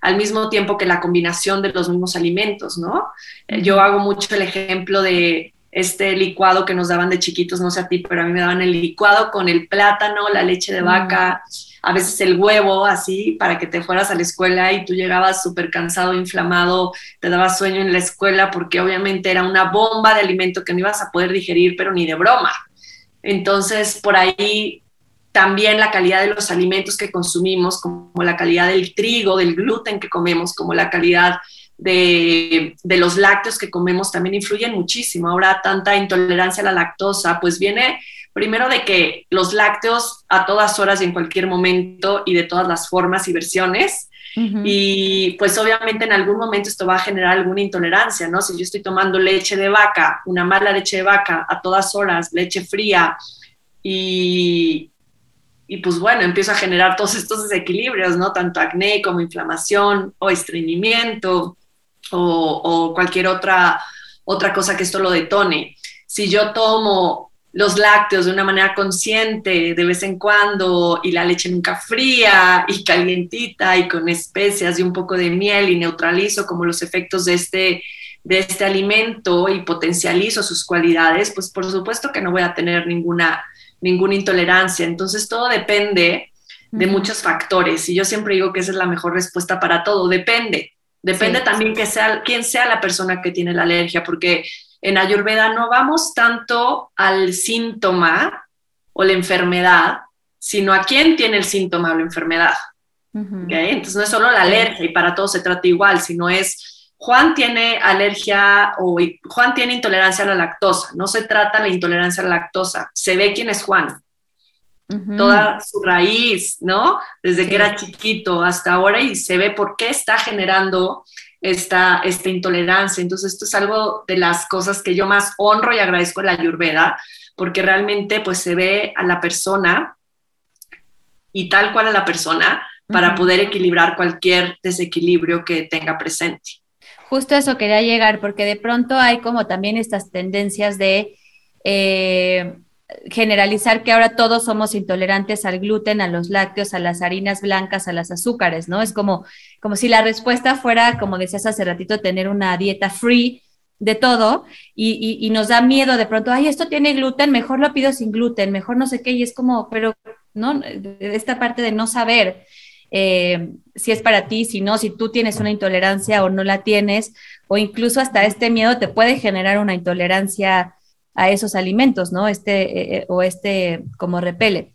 al mismo tiempo que la combinación de los mismos alimentos, ¿no? Eh, yo hago mucho el ejemplo de este licuado que nos daban de chiquitos, no sé a ti, pero a mí me daban el licuado con el plátano, la leche de vaca, a veces el huevo, así, para que te fueras a la escuela y tú llegabas súper cansado, inflamado, te daba sueño en la escuela porque obviamente era una bomba de alimento que no ibas a poder digerir, pero ni de broma. Entonces, por ahí también la calidad de los alimentos que consumimos, como la calidad del trigo, del gluten que comemos, como la calidad de, los lácteos que comemos, también influyen muchísimo. Ahora tanta intolerancia a la lactosa, pues viene primero de que los lácteos a todas horas y en cualquier momento y de todas las formas y versiones, Y pues obviamente en algún momento esto va a generar alguna intolerancia, ¿no? Si yo estoy tomando leche de vaca, una mala leche de vaca a todas horas, leche fría y, y pues bueno, empiezo a generar todos estos desequilibrios, ¿no? Tanto acné como inflamación o estreñimiento o, cualquier otra, otra cosa que esto lo detone. Si yo tomo los lácteos de una manera consciente de vez en cuando y la leche nunca fría y calientita y con especias y un poco de miel y neutralizo como los efectos de este, de este alimento y potencializo sus cualidades, pues por supuesto que no voy a tener ninguna ninguna intolerancia. Entonces todo depende de muchos factores y yo siempre digo que esa es la mejor respuesta para todo, depende. Depende también que sea quién sea la persona que tiene la alergia, porque en Ayurveda no vamos tanto al síntoma o la enfermedad, sino a quién tiene el síntoma o la enfermedad. Entonces no es solo la alergia y para todos se trata igual, sino es Juan tiene alergia o Juan tiene intolerancia a la lactosa. No se trata la intolerancia a la lactosa, se ve quién es Juan. Toda su raíz, ¿no? Desde que era chiquito hasta ahora y se ve por qué está generando esta, esta intolerancia. Entonces, esto es algo de las cosas que yo más honro y agradezco a la Ayurveda, porque realmente pues se ve a la persona y tal cual a la persona para poder equilibrar cualquier desequilibrio que tenga presente justo eso quería llegar, porque de pronto hay como también estas tendencias de eh, generalizar que ahora todos somos intolerantes al gluten, a los lácteos, a las harinas blancas, a las azúcares, ¿no? Es como, como si la respuesta fuera, como decías hace ratito, tener una dieta free de todo y, y, nos da miedo de pronto, ay, esto tiene gluten, mejor lo pido sin gluten, mejor no sé qué, y es como, pero, ¿no? Esta parte de no saber. Eh, si es para ti, si no, si tú tienes una intolerancia o no la tienes, o incluso hasta este miedo te puede generar una intolerancia a esos alimentos, ¿no? Este, eh, o este como repele.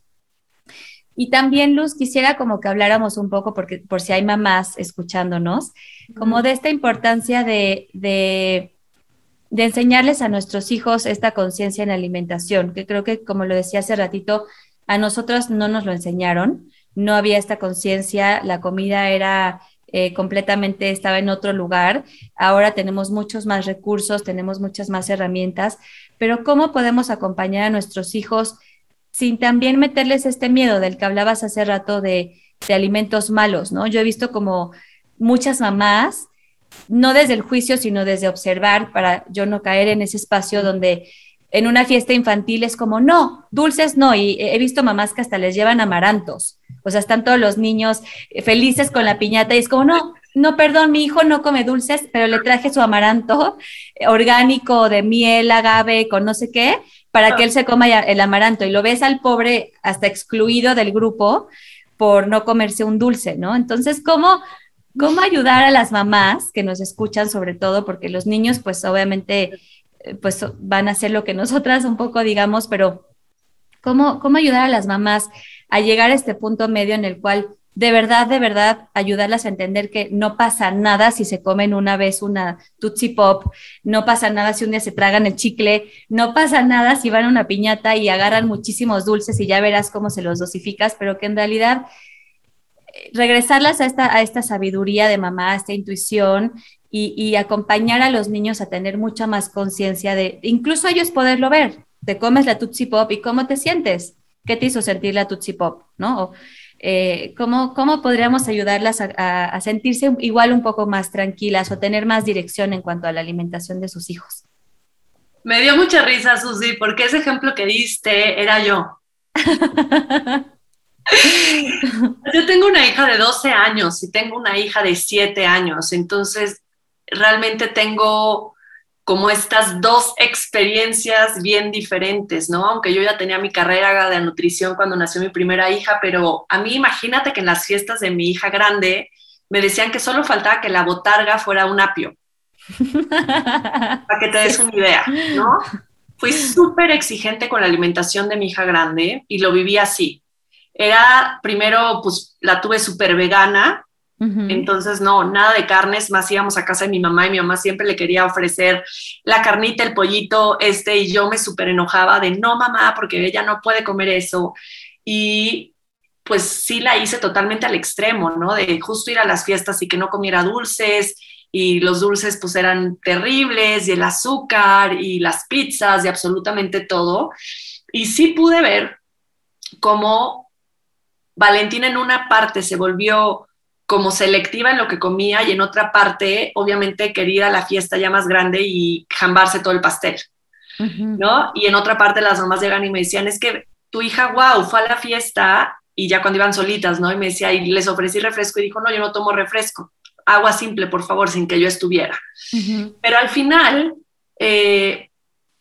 Y también, Luz, quisiera como que habláramos un poco, porque por si hay mamás escuchándonos, como de esta importancia de, de, de enseñarles a nuestros hijos esta conciencia en alimentación, que creo que, como lo decía hace ratito, a nosotros no nos lo enseñaron no había esta conciencia, la comida era eh, completamente, estaba en otro lugar. Ahora tenemos muchos más recursos, tenemos muchas más herramientas, pero ¿cómo podemos acompañar a nuestros hijos sin también meterles este miedo del que hablabas hace rato de, de alimentos malos, ¿no? Yo he visto como muchas mamás, no desde el juicio, sino desde observar, para yo no caer en ese espacio donde en una fiesta infantil es como, no, dulces no, y he visto mamás que hasta les llevan amarantos o sea, están todos los niños felices con la piñata y es como, no, no, perdón, mi hijo no come dulces, pero le traje su amaranto orgánico de miel, agave, con no sé qué, para que él se coma el amaranto. Y lo ves al pobre hasta excluido del grupo por no comerse un dulce, ¿no? Entonces, ¿cómo, cómo ayudar a las mamás que nos escuchan sobre todo? Porque los niños, pues obviamente, eh, pues van a hacer lo que nosotras un poco digamos, pero ¿cómo, cómo ayudar a las mamás a llegar a este punto medio en el cual de verdad, de verdad, ayudarlas a entender que no pasa nada si se comen una vez una Tootsie Pop, no pasa nada si un día se tragan el chicle, no pasa nada si van a una piñata y agarran muchísimos dulces y ya verás cómo se los dosificas, pero que en realidad eh, regresarlas a esta, a esta sabiduría de mamá, a esta intuición y, y acompañar a los niños a tener mucha más conciencia de, incluso ellos poderlo ver, te comes la Tootsie Pop y cómo te sientes, qué te hizo sentir la Tootsie Pop, ¿no? O, eh, ¿cómo, ¿cómo, podríamos ayudarlas a, sentirse igual un poco más tranquilas o tener más dirección en cuanto a la alimentación de sus hijos? Me dio mucha risa, Susi, porque ese ejemplo que diste era yo. yo tengo una hija de 12 años y tengo una hija de 7 años, entonces realmente tengo como estas dos experiencias bien diferentes, ¿no? Aunque yo ya tenía mi carrera de nutrición cuando nació mi primera hija, pero a mí imagínate que en las fiestas de mi hija grande me decían que solo faltaba que la botarga fuera un apio. Para que te des una idea, ¿no? Fui súper exigente con la alimentación de mi hija grande y lo viví así. Era, primero, pues la tuve súper vegana, entonces, no, nada de carnes, más íbamos a casa de mi mamá y mi mamá siempre le quería ofrecer la carnita, el pollito, este, y yo me súper enojaba de no, mamá, porque ella no puede comer eso. Y pues sí la hice totalmente al extremo, ¿no? De justo ir a las fiestas y que no comiera dulces, y los dulces pues eran terribles, y el azúcar, y las pizzas, y absolutamente todo. Y sí pude ver cómo Valentina en una parte se volvió como selectiva en lo que comía y en otra parte, obviamente, quería la fiesta ya más grande y jambarse todo el pastel, ¿no? Y en otra parte las mamás llegan y me decían, es que tu hija, wow, fue a la fiesta y ya cuando iban solitas, ¿no? Y me decía, y les ofrecí refresco y dijo, no, yo no tomo refresco, agua simple, por favor, sin que yo estuviera. Pero al final eh,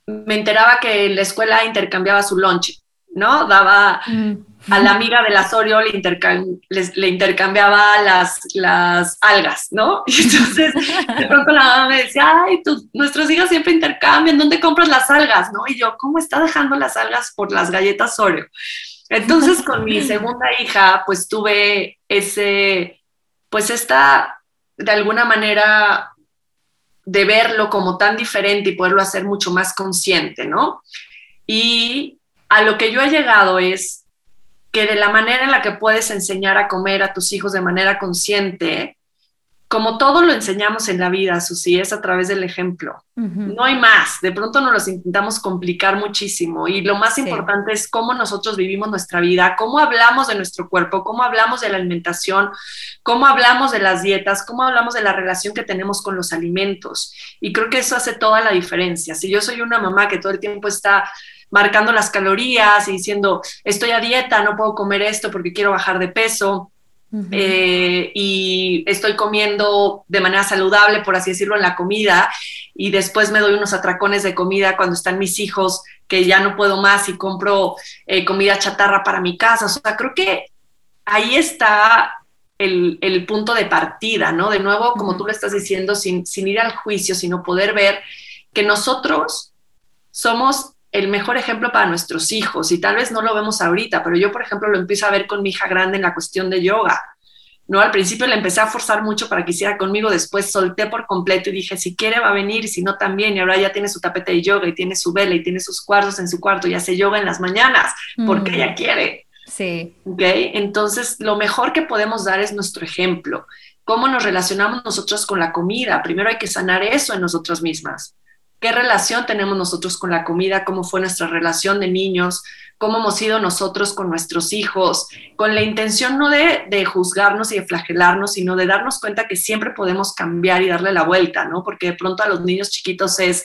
me enteraba que la escuela intercambiaba su lunch, ¿no? Daba, mm a la amiga de la Sorio le, le intercambiaba las, las algas, ¿no? Y entonces de pronto la mamá me decía, ay, nuestros hijos siempre intercambian, ¿dónde compras las algas? ¿no? Y yo, ¿cómo está dejando las algas por las galletas Oreo? Entonces con mi segunda hija, pues tuve ese, pues esta, de alguna manera, de verlo como tan diferente y poderlo hacer mucho más consciente, ¿no? Y a lo que yo he llegado es que de la manera en la que puedes enseñar a comer a tus hijos de manera consciente, como todo lo enseñamos en la vida, Susi, es a través del ejemplo. No hay más. De pronto nos los intentamos complicar muchísimo. Y lo más importante es cómo nosotros vivimos nuestra vida, cómo hablamos de nuestro cuerpo, cómo hablamos de la alimentación, cómo hablamos de las dietas, cómo hablamos de la relación que tenemos con los alimentos. Y creo que eso hace toda la diferencia. Si yo soy una mamá que todo el tiempo está marcando las calorías y diciendo, estoy a dieta, no puedo comer esto porque quiero bajar de peso. Eh, y estoy comiendo de manera saludable, por así decirlo, en la comida, y después me doy unos atracones de comida cuando están mis hijos, que ya no puedo más y compro eh, comida chatarra para mi casa. O sea, creo que ahí está el, el punto de partida, ¿no? De nuevo, como tú lo estás diciendo, sin, sin ir al juicio, sino poder ver que nosotros somos el mejor ejemplo para nuestros hijos y tal vez no lo vemos ahorita, pero yo, por ejemplo, lo empiezo a ver con mi hija grande en la cuestión de yoga. ¿no? Al principio le empecé a forzar mucho para que hiciera conmigo, después solté por completo y dije, si quiere va a venir, si no también, y ahora ya tiene su tapete de yoga y tiene su vela y tiene sus cuartos en su cuarto y hace yoga en las mañanas, porque ella mm. quiere. Sí. ¿Ok? Entonces, lo mejor que podemos dar es nuestro ejemplo. ¿Cómo nos relacionamos nosotros con la comida? Primero hay que sanar eso en nosotras mismas qué relación tenemos nosotros con la comida, cómo fue nuestra relación de niños, cómo hemos sido nosotros con nuestros hijos, con la intención no de, de, juzgarnos y de flagelarnos, sino de darnos cuenta que siempre podemos cambiar y darle la vuelta, ¿no? Porque de pronto a los niños chiquitos es,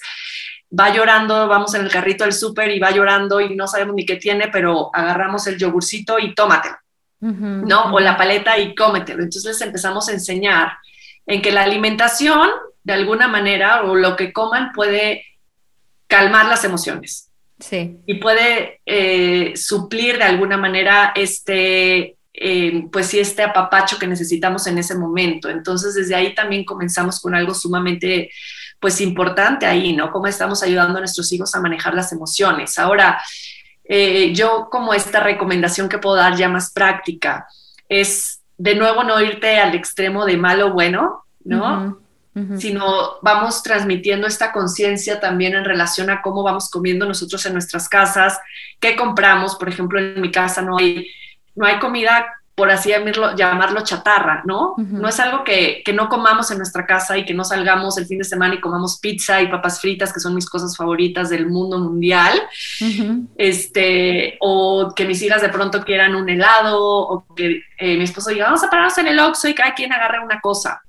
va llorando, vamos en el carrito del súper y va llorando y no sabemos ni qué tiene, pero agarramos el yogurcito y tómatelo, ¿no? O la paleta y cómetelo. Entonces les empezamos a enseñar en que la alimentación de alguna manera o lo que coman puede calmar las emociones. Sí. Y puede eh, suplir de alguna manera este, eh, pues sí, este apapacho que necesitamos en ese momento. Entonces, desde ahí también comenzamos con algo sumamente, pues importante ahí, ¿no? Cómo estamos ayudando a nuestros hijos a manejar las emociones. Ahora, eh, yo como esta recomendación que puedo dar ya más práctica es de nuevo no irte al extremo de malo o bueno, ¿no? Sino vamos transmitiendo esta conciencia también en relación a cómo vamos comiendo nosotros en nuestras casas, qué compramos, por ejemplo, en mi casa no hay, no hay comida por así llamarlo, llamarlo chatarra, ¿no? No es algo que, que, no comamos en nuestra casa y que no salgamos el fin de semana y comamos pizza y papas fritas, que son mis cosas favoritas del mundo mundial, este, o que mis hijas de pronto quieran un helado, o que eh, mi esposo diga, vamos a pararnos en el Oxxo y cada quien agarre una cosa.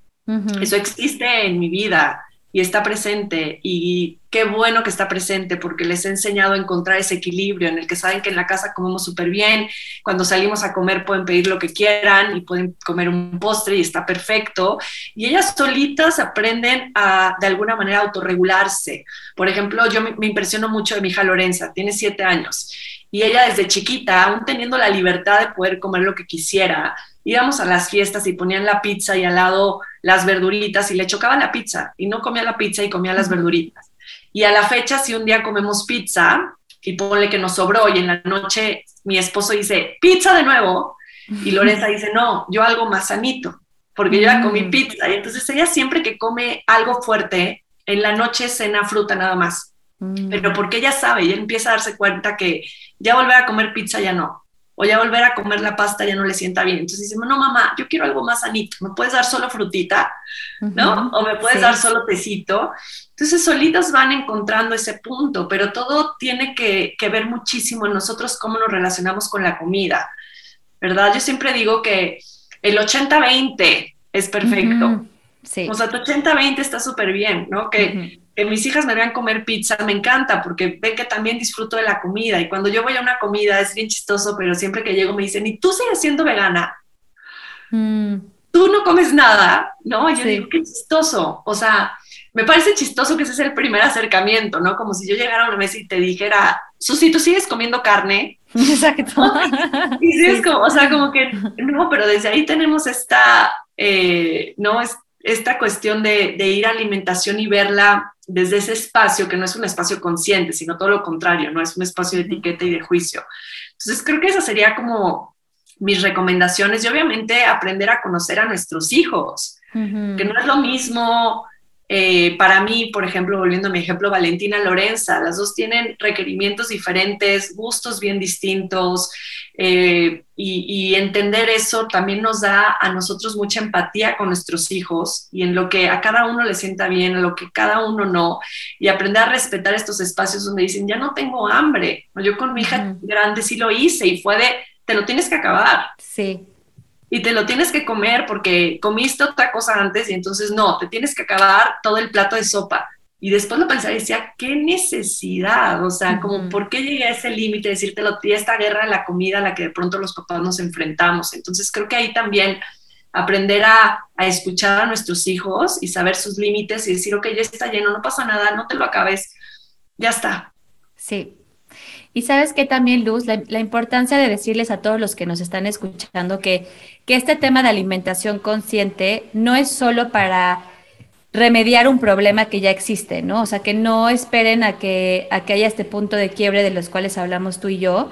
Eso existe en mi vida y está presente y qué bueno que está presente porque les he enseñado a encontrar ese equilibrio en el que saben que en la casa comemos súper bien, cuando salimos a comer pueden pedir lo que quieran y pueden comer un postre y está perfecto y ellas solitas aprenden a de alguna manera autorregularse. Por ejemplo, yo me, me impresiono mucho de mi hija Lorenza, tiene siete años y ella desde chiquita, aún teniendo la libertad de poder comer lo que quisiera, íbamos a las fiestas y ponían la pizza y al lado las verduritas y le chocaba la pizza y no comía la pizza y comía las verduritas. Y a la fecha, si un día comemos pizza y ponle que nos sobró y en la noche mi esposo dice, pizza de nuevo, y Lorenza dice, no, yo algo más sanito, porque yo ya comí mm. pizza. Y entonces ella siempre que come algo fuerte, en la noche cena fruta nada más. Mm. Pero porque ella sabe, ella empieza a darse cuenta que ya volver a comer pizza ya no o ya volver a comer la pasta ya no le sienta bien. Entonces dice, no, mamá, yo quiero algo más sanito, ¿me puedes dar solo frutita? ¿No? O me puedes dar solo tecito. Entonces solitos van encontrando ese punto, pero todo tiene que, que ver muchísimo en nosotros cómo nos relacionamos con la comida, ¿verdad? Yo siempre digo que el 80-20 es perfecto. Sí. O sea, tu 80-20 está súper bien, ¿no? Que que mis hijas me vean comer pizza me encanta porque ven que también disfruto de la comida y cuando yo voy a una comida es bien chistoso, pero siempre que llego me dicen, ¿y tú sigues siendo vegana? Mm. Tú no comes nada, ¿no? Yo digo, qué chistoso. O sea, me parece chistoso que ese es el primer acercamiento, ¿no? Como si yo llegara a una mesa y te dijera, Susi, ¿tú sigues comiendo carne? Exacto. y sí, es como, o sea, como que, no, pero desde ahí tenemos esta, eh, ¿no? Es, esta cuestión de, de, ir a alimentación y verla desde ese espacio, que no es un espacio consciente, sino todo lo contrario, no es un espacio de etiqueta y de juicio. Entonces, creo que esa sería como mis recomendaciones y obviamente aprender a conocer a nuestros hijos, que no es lo mismo eh, para mí, por ejemplo, volviendo a mi ejemplo, Valentina Lorenza, las dos tienen requerimientos diferentes, gustos bien distintos, eh, y, entender eso también nos da a nosotros mucha empatía con nuestros hijos y en lo que a cada uno le sienta bien, en lo que cada uno no, y aprender a respetar estos espacios donde dicen, ya no tengo hambre. Yo con mi hija grande sí lo hice y fue de, te lo tienes que acabar. Sí y te lo tienes que comer porque comiste otra cosa antes y entonces no, te tienes que acabar todo el plato de sopa. Y después lo pensé y decía, qué necesidad, o sea, como, ¿por qué llegué a ese límite de decírtelo, y esta guerra de la comida a la que de pronto los papás nos enfrentamos? Entonces creo que ahí también aprender a, a escuchar a nuestros hijos y saber sus límites y decir, ok, ya está lleno, no pasa nada, no te lo acabes, ya está. Sí, y sabes que también, Luz, la, importancia de decirles a todos los que nos están escuchando que, que este tema de alimentación consciente no es solo para remediar un problema que ya existe, ¿no? O sea, que no esperen a que, a que haya este punto de quiebre de los cuales hablamos tú y yo.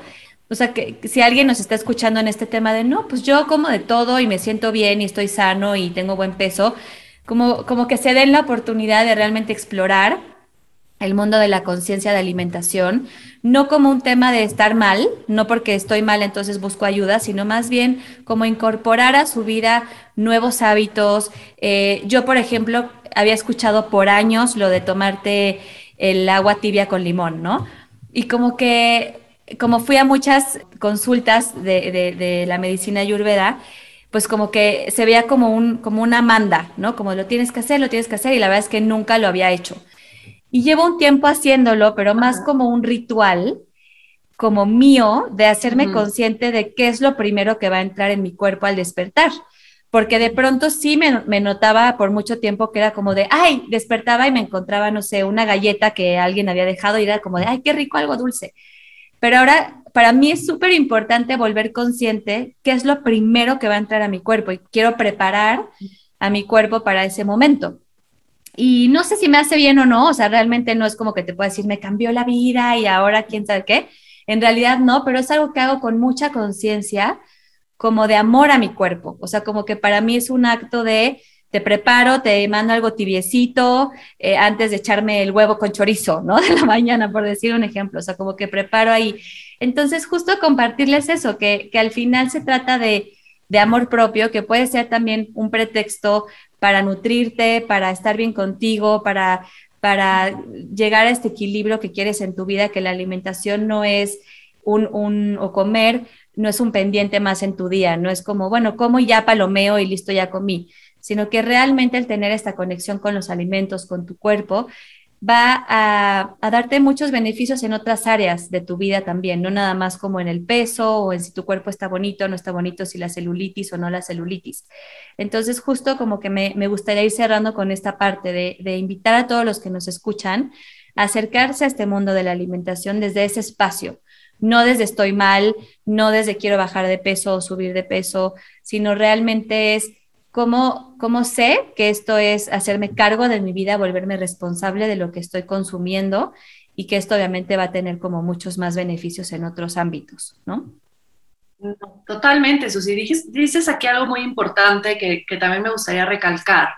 O sea, que si alguien nos está escuchando en este tema de, no, pues yo como de todo y me siento bien y estoy sano y tengo buen peso, como, como que se den la oportunidad de realmente explorar el mundo de la conciencia de alimentación, no como un tema de estar mal, no porque estoy mal entonces busco ayuda, sino más bien como incorporar a su vida nuevos hábitos. Eh, yo, por ejemplo, había escuchado por años lo de tomarte el agua tibia con limón, ¿no? Y como que, como fui a muchas consultas de, de, la medicina ayurveda, pues como que se veía como, un, como una manda, ¿no? Como lo tienes que hacer, lo tienes que hacer, y la verdad es que nunca lo había hecho. Y llevo un tiempo haciéndolo, pero más como un ritual, como mío, de hacerme consciente de qué es lo primero que va a entrar en mi cuerpo al despertar. Porque de pronto sí me, notaba por mucho tiempo que era como de, ay, despertaba y me encontraba, no sé, una galleta que alguien había dejado y era como de, ay, qué rico, algo dulce. Pero ahora, para mí es súper importante volver consciente qué es lo primero que va a entrar a mi cuerpo y quiero preparar a mi cuerpo para ese momento. Y no sé si me hace bien o no, o sea, realmente no es como que te pueda decir, me cambió la vida y ahora quién sabe qué. En realidad no, pero es algo que hago con mucha conciencia, como de amor a mi cuerpo, o sea, como que para mí es un acto de te preparo, te mando algo tibiecito eh, antes de echarme el huevo con chorizo, ¿no? De la mañana, por decir un ejemplo, o sea, como que preparo ahí. Entonces, justo compartirles eso, que, que al final se trata de, de amor propio, que puede ser también un pretexto para nutrirte, para estar bien contigo, para, para llegar a este equilibrio que quieres en tu vida, que la alimentación no es un, un o comer, no es un pendiente más en tu día, no es como, bueno, como ya palomeo y listo, ya comí sino que realmente el tener esta conexión con los alimentos, con tu cuerpo, va a, darte muchos beneficios en otras áreas de tu vida también, no nada más como en el peso o en si tu cuerpo está bonito o no está bonito, si la celulitis o no la celulitis. Entonces, justo como que me, gustaría ir cerrando con esta parte de, invitar a todos los que nos escuchan a acercarse a este mundo de la alimentación desde ese espacio, no desde estoy mal, no desde quiero bajar de peso o subir de peso, sino realmente es ¿Cómo, ¿Cómo sé que esto es hacerme cargo de mi vida, volverme responsable de lo que estoy consumiendo y que esto obviamente va a tener como muchos más beneficios en otros ámbitos, ¿no? Totalmente, Susi. Dices, aquí algo muy importante que, que, también me gustaría recalcar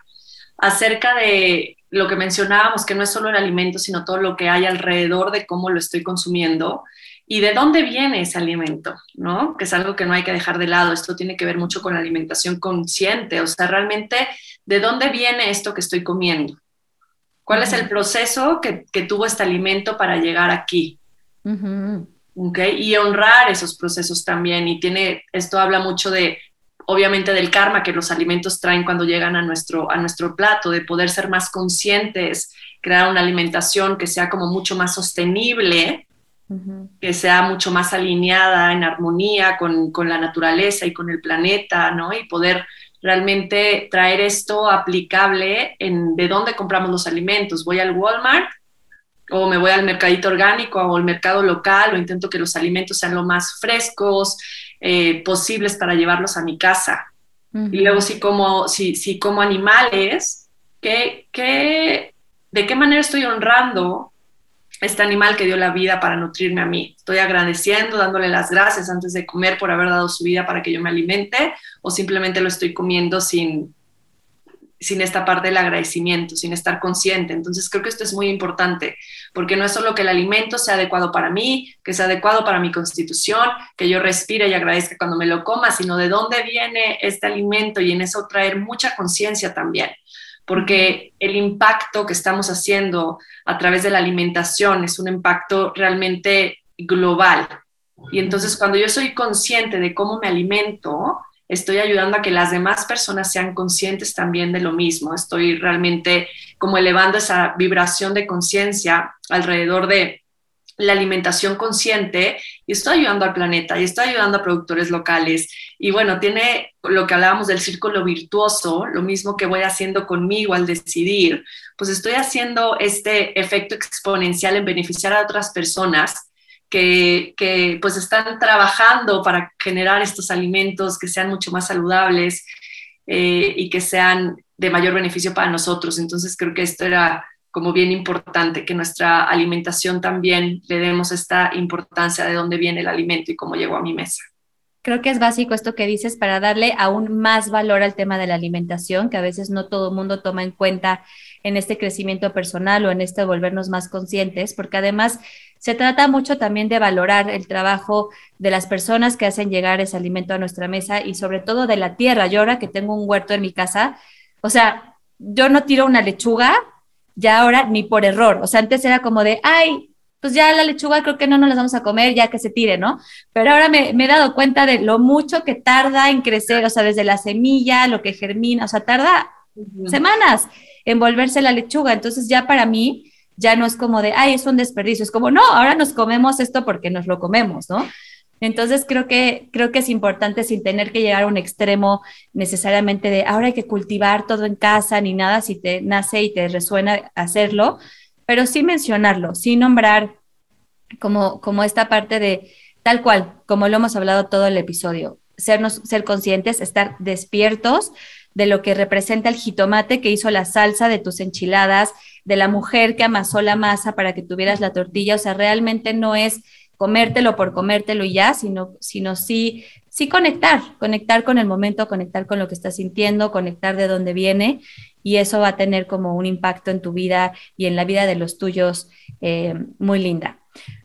acerca de lo que mencionábamos, que no es solo el alimento, sino todo lo que hay alrededor de cómo lo estoy consumiendo y de dónde viene ese alimento, ¿no? Que es algo que no hay que dejar de lado. Esto tiene que ver mucho con la alimentación consciente, o sea, realmente, ¿de dónde viene esto que estoy comiendo? ¿Cuál es el proceso que, tuvo este alimento para llegar aquí? Y honrar esos procesos también. Y tiene, esto habla mucho de, obviamente, del karma que los alimentos traen cuando llegan a nuestro, a nuestro plato, de poder ser más conscientes, crear una alimentación que sea como mucho más sostenible que sea mucho más alineada en armonía con, la naturaleza y con el planeta, ¿no? Y poder realmente traer esto aplicable en de dónde compramos los alimentos. Voy al Walmart o me voy al mercadito orgánico o al mercado local o intento que los alimentos sean lo más frescos eh, posibles para llevarlos a mi casa. Y luego si como, si, si como animales, ¿qué, qué, ¿de qué manera estoy honrando este animal que dio la vida para nutrirme a mí. Estoy agradeciendo, dándole las gracias antes de comer por haber dado su vida para que yo me alimente o simplemente lo estoy comiendo sin, sin esta parte del agradecimiento, sin estar consciente. Entonces creo que esto es muy importante, porque no es solo que el alimento sea adecuado para mí, que sea adecuado para mi constitución, que yo respire y agradezca cuando me lo coma, sino de dónde viene este alimento y en eso traer mucha conciencia también porque el impacto que estamos haciendo a través de la alimentación es un impacto realmente global. Y entonces cuando yo soy consciente de cómo me alimento, estoy ayudando a que las demás personas sean conscientes también de lo mismo. Estoy realmente como elevando esa vibración de conciencia alrededor de la alimentación consciente y estoy ayudando al planeta y estoy ayudando a productores locales. Y bueno, tiene lo que hablábamos del círculo virtuoso, lo mismo que voy haciendo conmigo al decidir, pues estoy haciendo este efecto exponencial en beneficiar a otras personas que, que pues están trabajando para generar estos alimentos que sean mucho más saludables eh, y que sean de mayor beneficio para nosotros. Entonces creo que esto era como bien importante, que nuestra alimentación también le demos esta importancia de dónde viene el alimento y cómo llegó a mi mesa. Creo que es básico esto que dices para darle aún más valor al tema de la alimentación, que a veces no todo el mundo toma en cuenta en este crecimiento personal o en este volvernos más conscientes, porque además se trata mucho también de valorar el trabajo de las personas que hacen llegar ese alimento a nuestra mesa y sobre todo de la tierra. Yo ahora que tengo un huerto en mi casa, o sea, yo no tiro una lechuga ya ahora ni por error. O sea, antes era como de, ay, pues ya la lechuga creo que no nos las vamos a comer, ya que se tire, ¿no? Pero ahora me, he dado cuenta de lo mucho que tarda en crecer, o sea, desde la semilla, lo que germina, o sea, tarda semanas en volverse la lechuga. Entonces ya para mí ya no es como de, ay, es un desperdicio, es como, no, ahora nos comemos esto porque nos lo comemos, ¿no? Entonces creo que, creo que es importante sin tener que llegar a un extremo necesariamente de ahora hay que cultivar todo en casa ni nada si te nace y te resuena hacerlo, pero sí mencionarlo, sí nombrar como, como esta parte de tal cual, como lo hemos hablado todo el episodio, sernos, ser conscientes, estar despiertos de lo que representa el jitomate que hizo la salsa de tus enchiladas, de la mujer que amasó la masa para que tuvieras la tortilla, o sea, realmente no es comértelo por comértelo y ya, sino, sino sí sí conectar, conectar con el momento, conectar con lo que estás sintiendo, conectar de dónde viene y eso va a tener como un impacto en tu vida y en la vida de los tuyos eh, muy linda.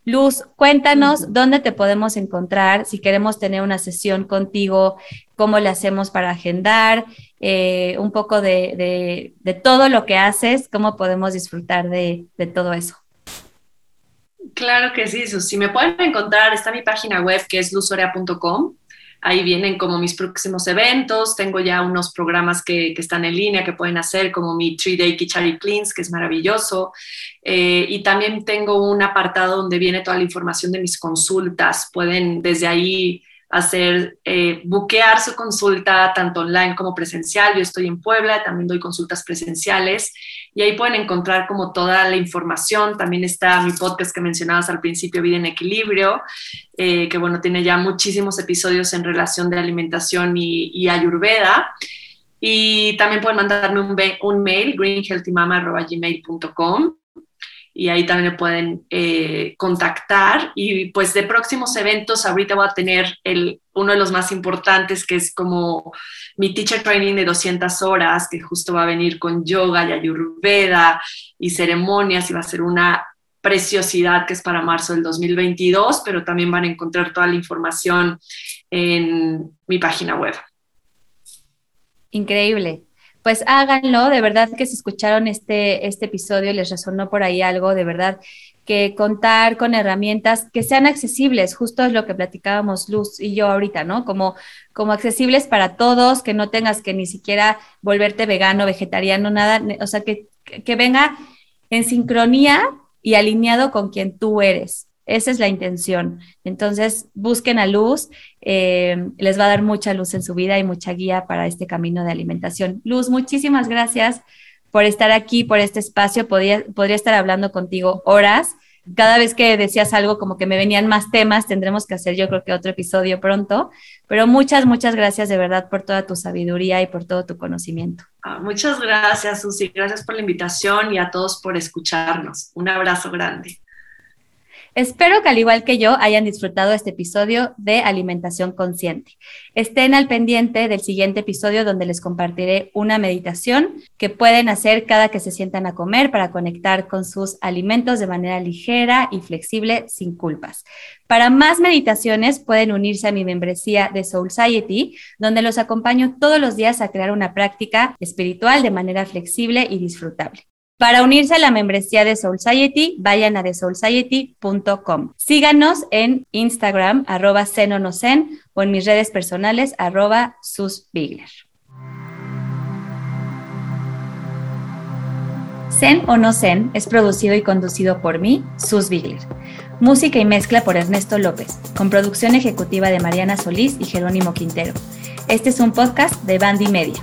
Luz, cuéntanos dónde te podemos encontrar, si queremos tener una sesión contigo, cómo le hacemos para agendar, eh, un poco de, todo lo que haces, cómo podemos disfrutar de, de todo eso. Claro que sí, si me pueden encontrar, está mi página web que es luzorea.com. Ahí vienen como mis próximos eventos. Tengo ya unos programas que, están en línea que pueden hacer, como mi 3-Day Kichari Cleans, que es maravilloso. Eh, y también tengo un apartado donde viene toda la información de mis consultas. Pueden desde ahí hacer, eh, buquear su consulta tanto online como presencial. Yo estoy en Puebla, también doy consultas presenciales y ahí pueden encontrar como toda la información. También está mi podcast que mencionabas al principio, Vida en Equilibrio, eh, que bueno, tiene ya muchísimos episodios en relación de alimentación y, y ayurveda. Y también pueden mandarme un, un mail, greenhealthymama.gmail.com y ahí también me pueden eh, contactar. Y pues de próximos eventos, ahorita voy a tener el, uno de los más importantes, que es como mi teacher training de 200 horas, que justo va a venir con yoga y ayurveda y ceremonias y va a ser una preciosidad que es para marzo del 2022, pero también van a encontrar toda la información en mi página web. Increíble pues háganlo, de verdad que si escucharon este, este episodio les resonó por ahí algo, de verdad que contar con herramientas que sean accesibles, justo es lo que platicábamos Luz y yo ahorita, ¿no? Como, como accesibles para todos, que no tengas que ni siquiera volverte vegano, vegetariano, nada, o sea, que, que venga en sincronía y alineado con quien tú eres. Esa es la intención. Entonces, busquen a Luz, eh, les va a dar mucha luz en su vida y mucha guía para este camino de alimentación. Luz, muchísimas gracias por estar aquí, por este espacio. Podría, podría estar hablando contigo horas. Cada vez que decías algo como que me venían más temas, tendremos que hacer yo creo que otro episodio pronto. Pero muchas, muchas gracias de verdad por toda tu sabiduría y por todo tu conocimiento. Ah, muchas gracias, Susi. Gracias por la invitación y a todos por escucharnos. Un abrazo grande. Espero que al igual que yo hayan disfrutado este episodio de Alimentación Consciente. Estén al pendiente del siguiente episodio donde les compartiré una meditación que pueden hacer cada que se sientan a comer para conectar con sus alimentos de manera ligera y flexible sin culpas. Para más meditaciones pueden unirse a mi membresía de Soul Society, donde los acompaño todos los días a crear una práctica espiritual de manera flexible y disfrutable. Para unirse a la membresía de Soul Society, vayan a thesoulsociety.com. Síganos en Instagram, arroba zen o en mis redes personales, arroba susbigler. Zen o no Zen es producido y conducido por mí, Sus Bigler. Música y mezcla por Ernesto López, con producción ejecutiva de Mariana Solís y Jerónimo Quintero. Este es un podcast de Bandy Media.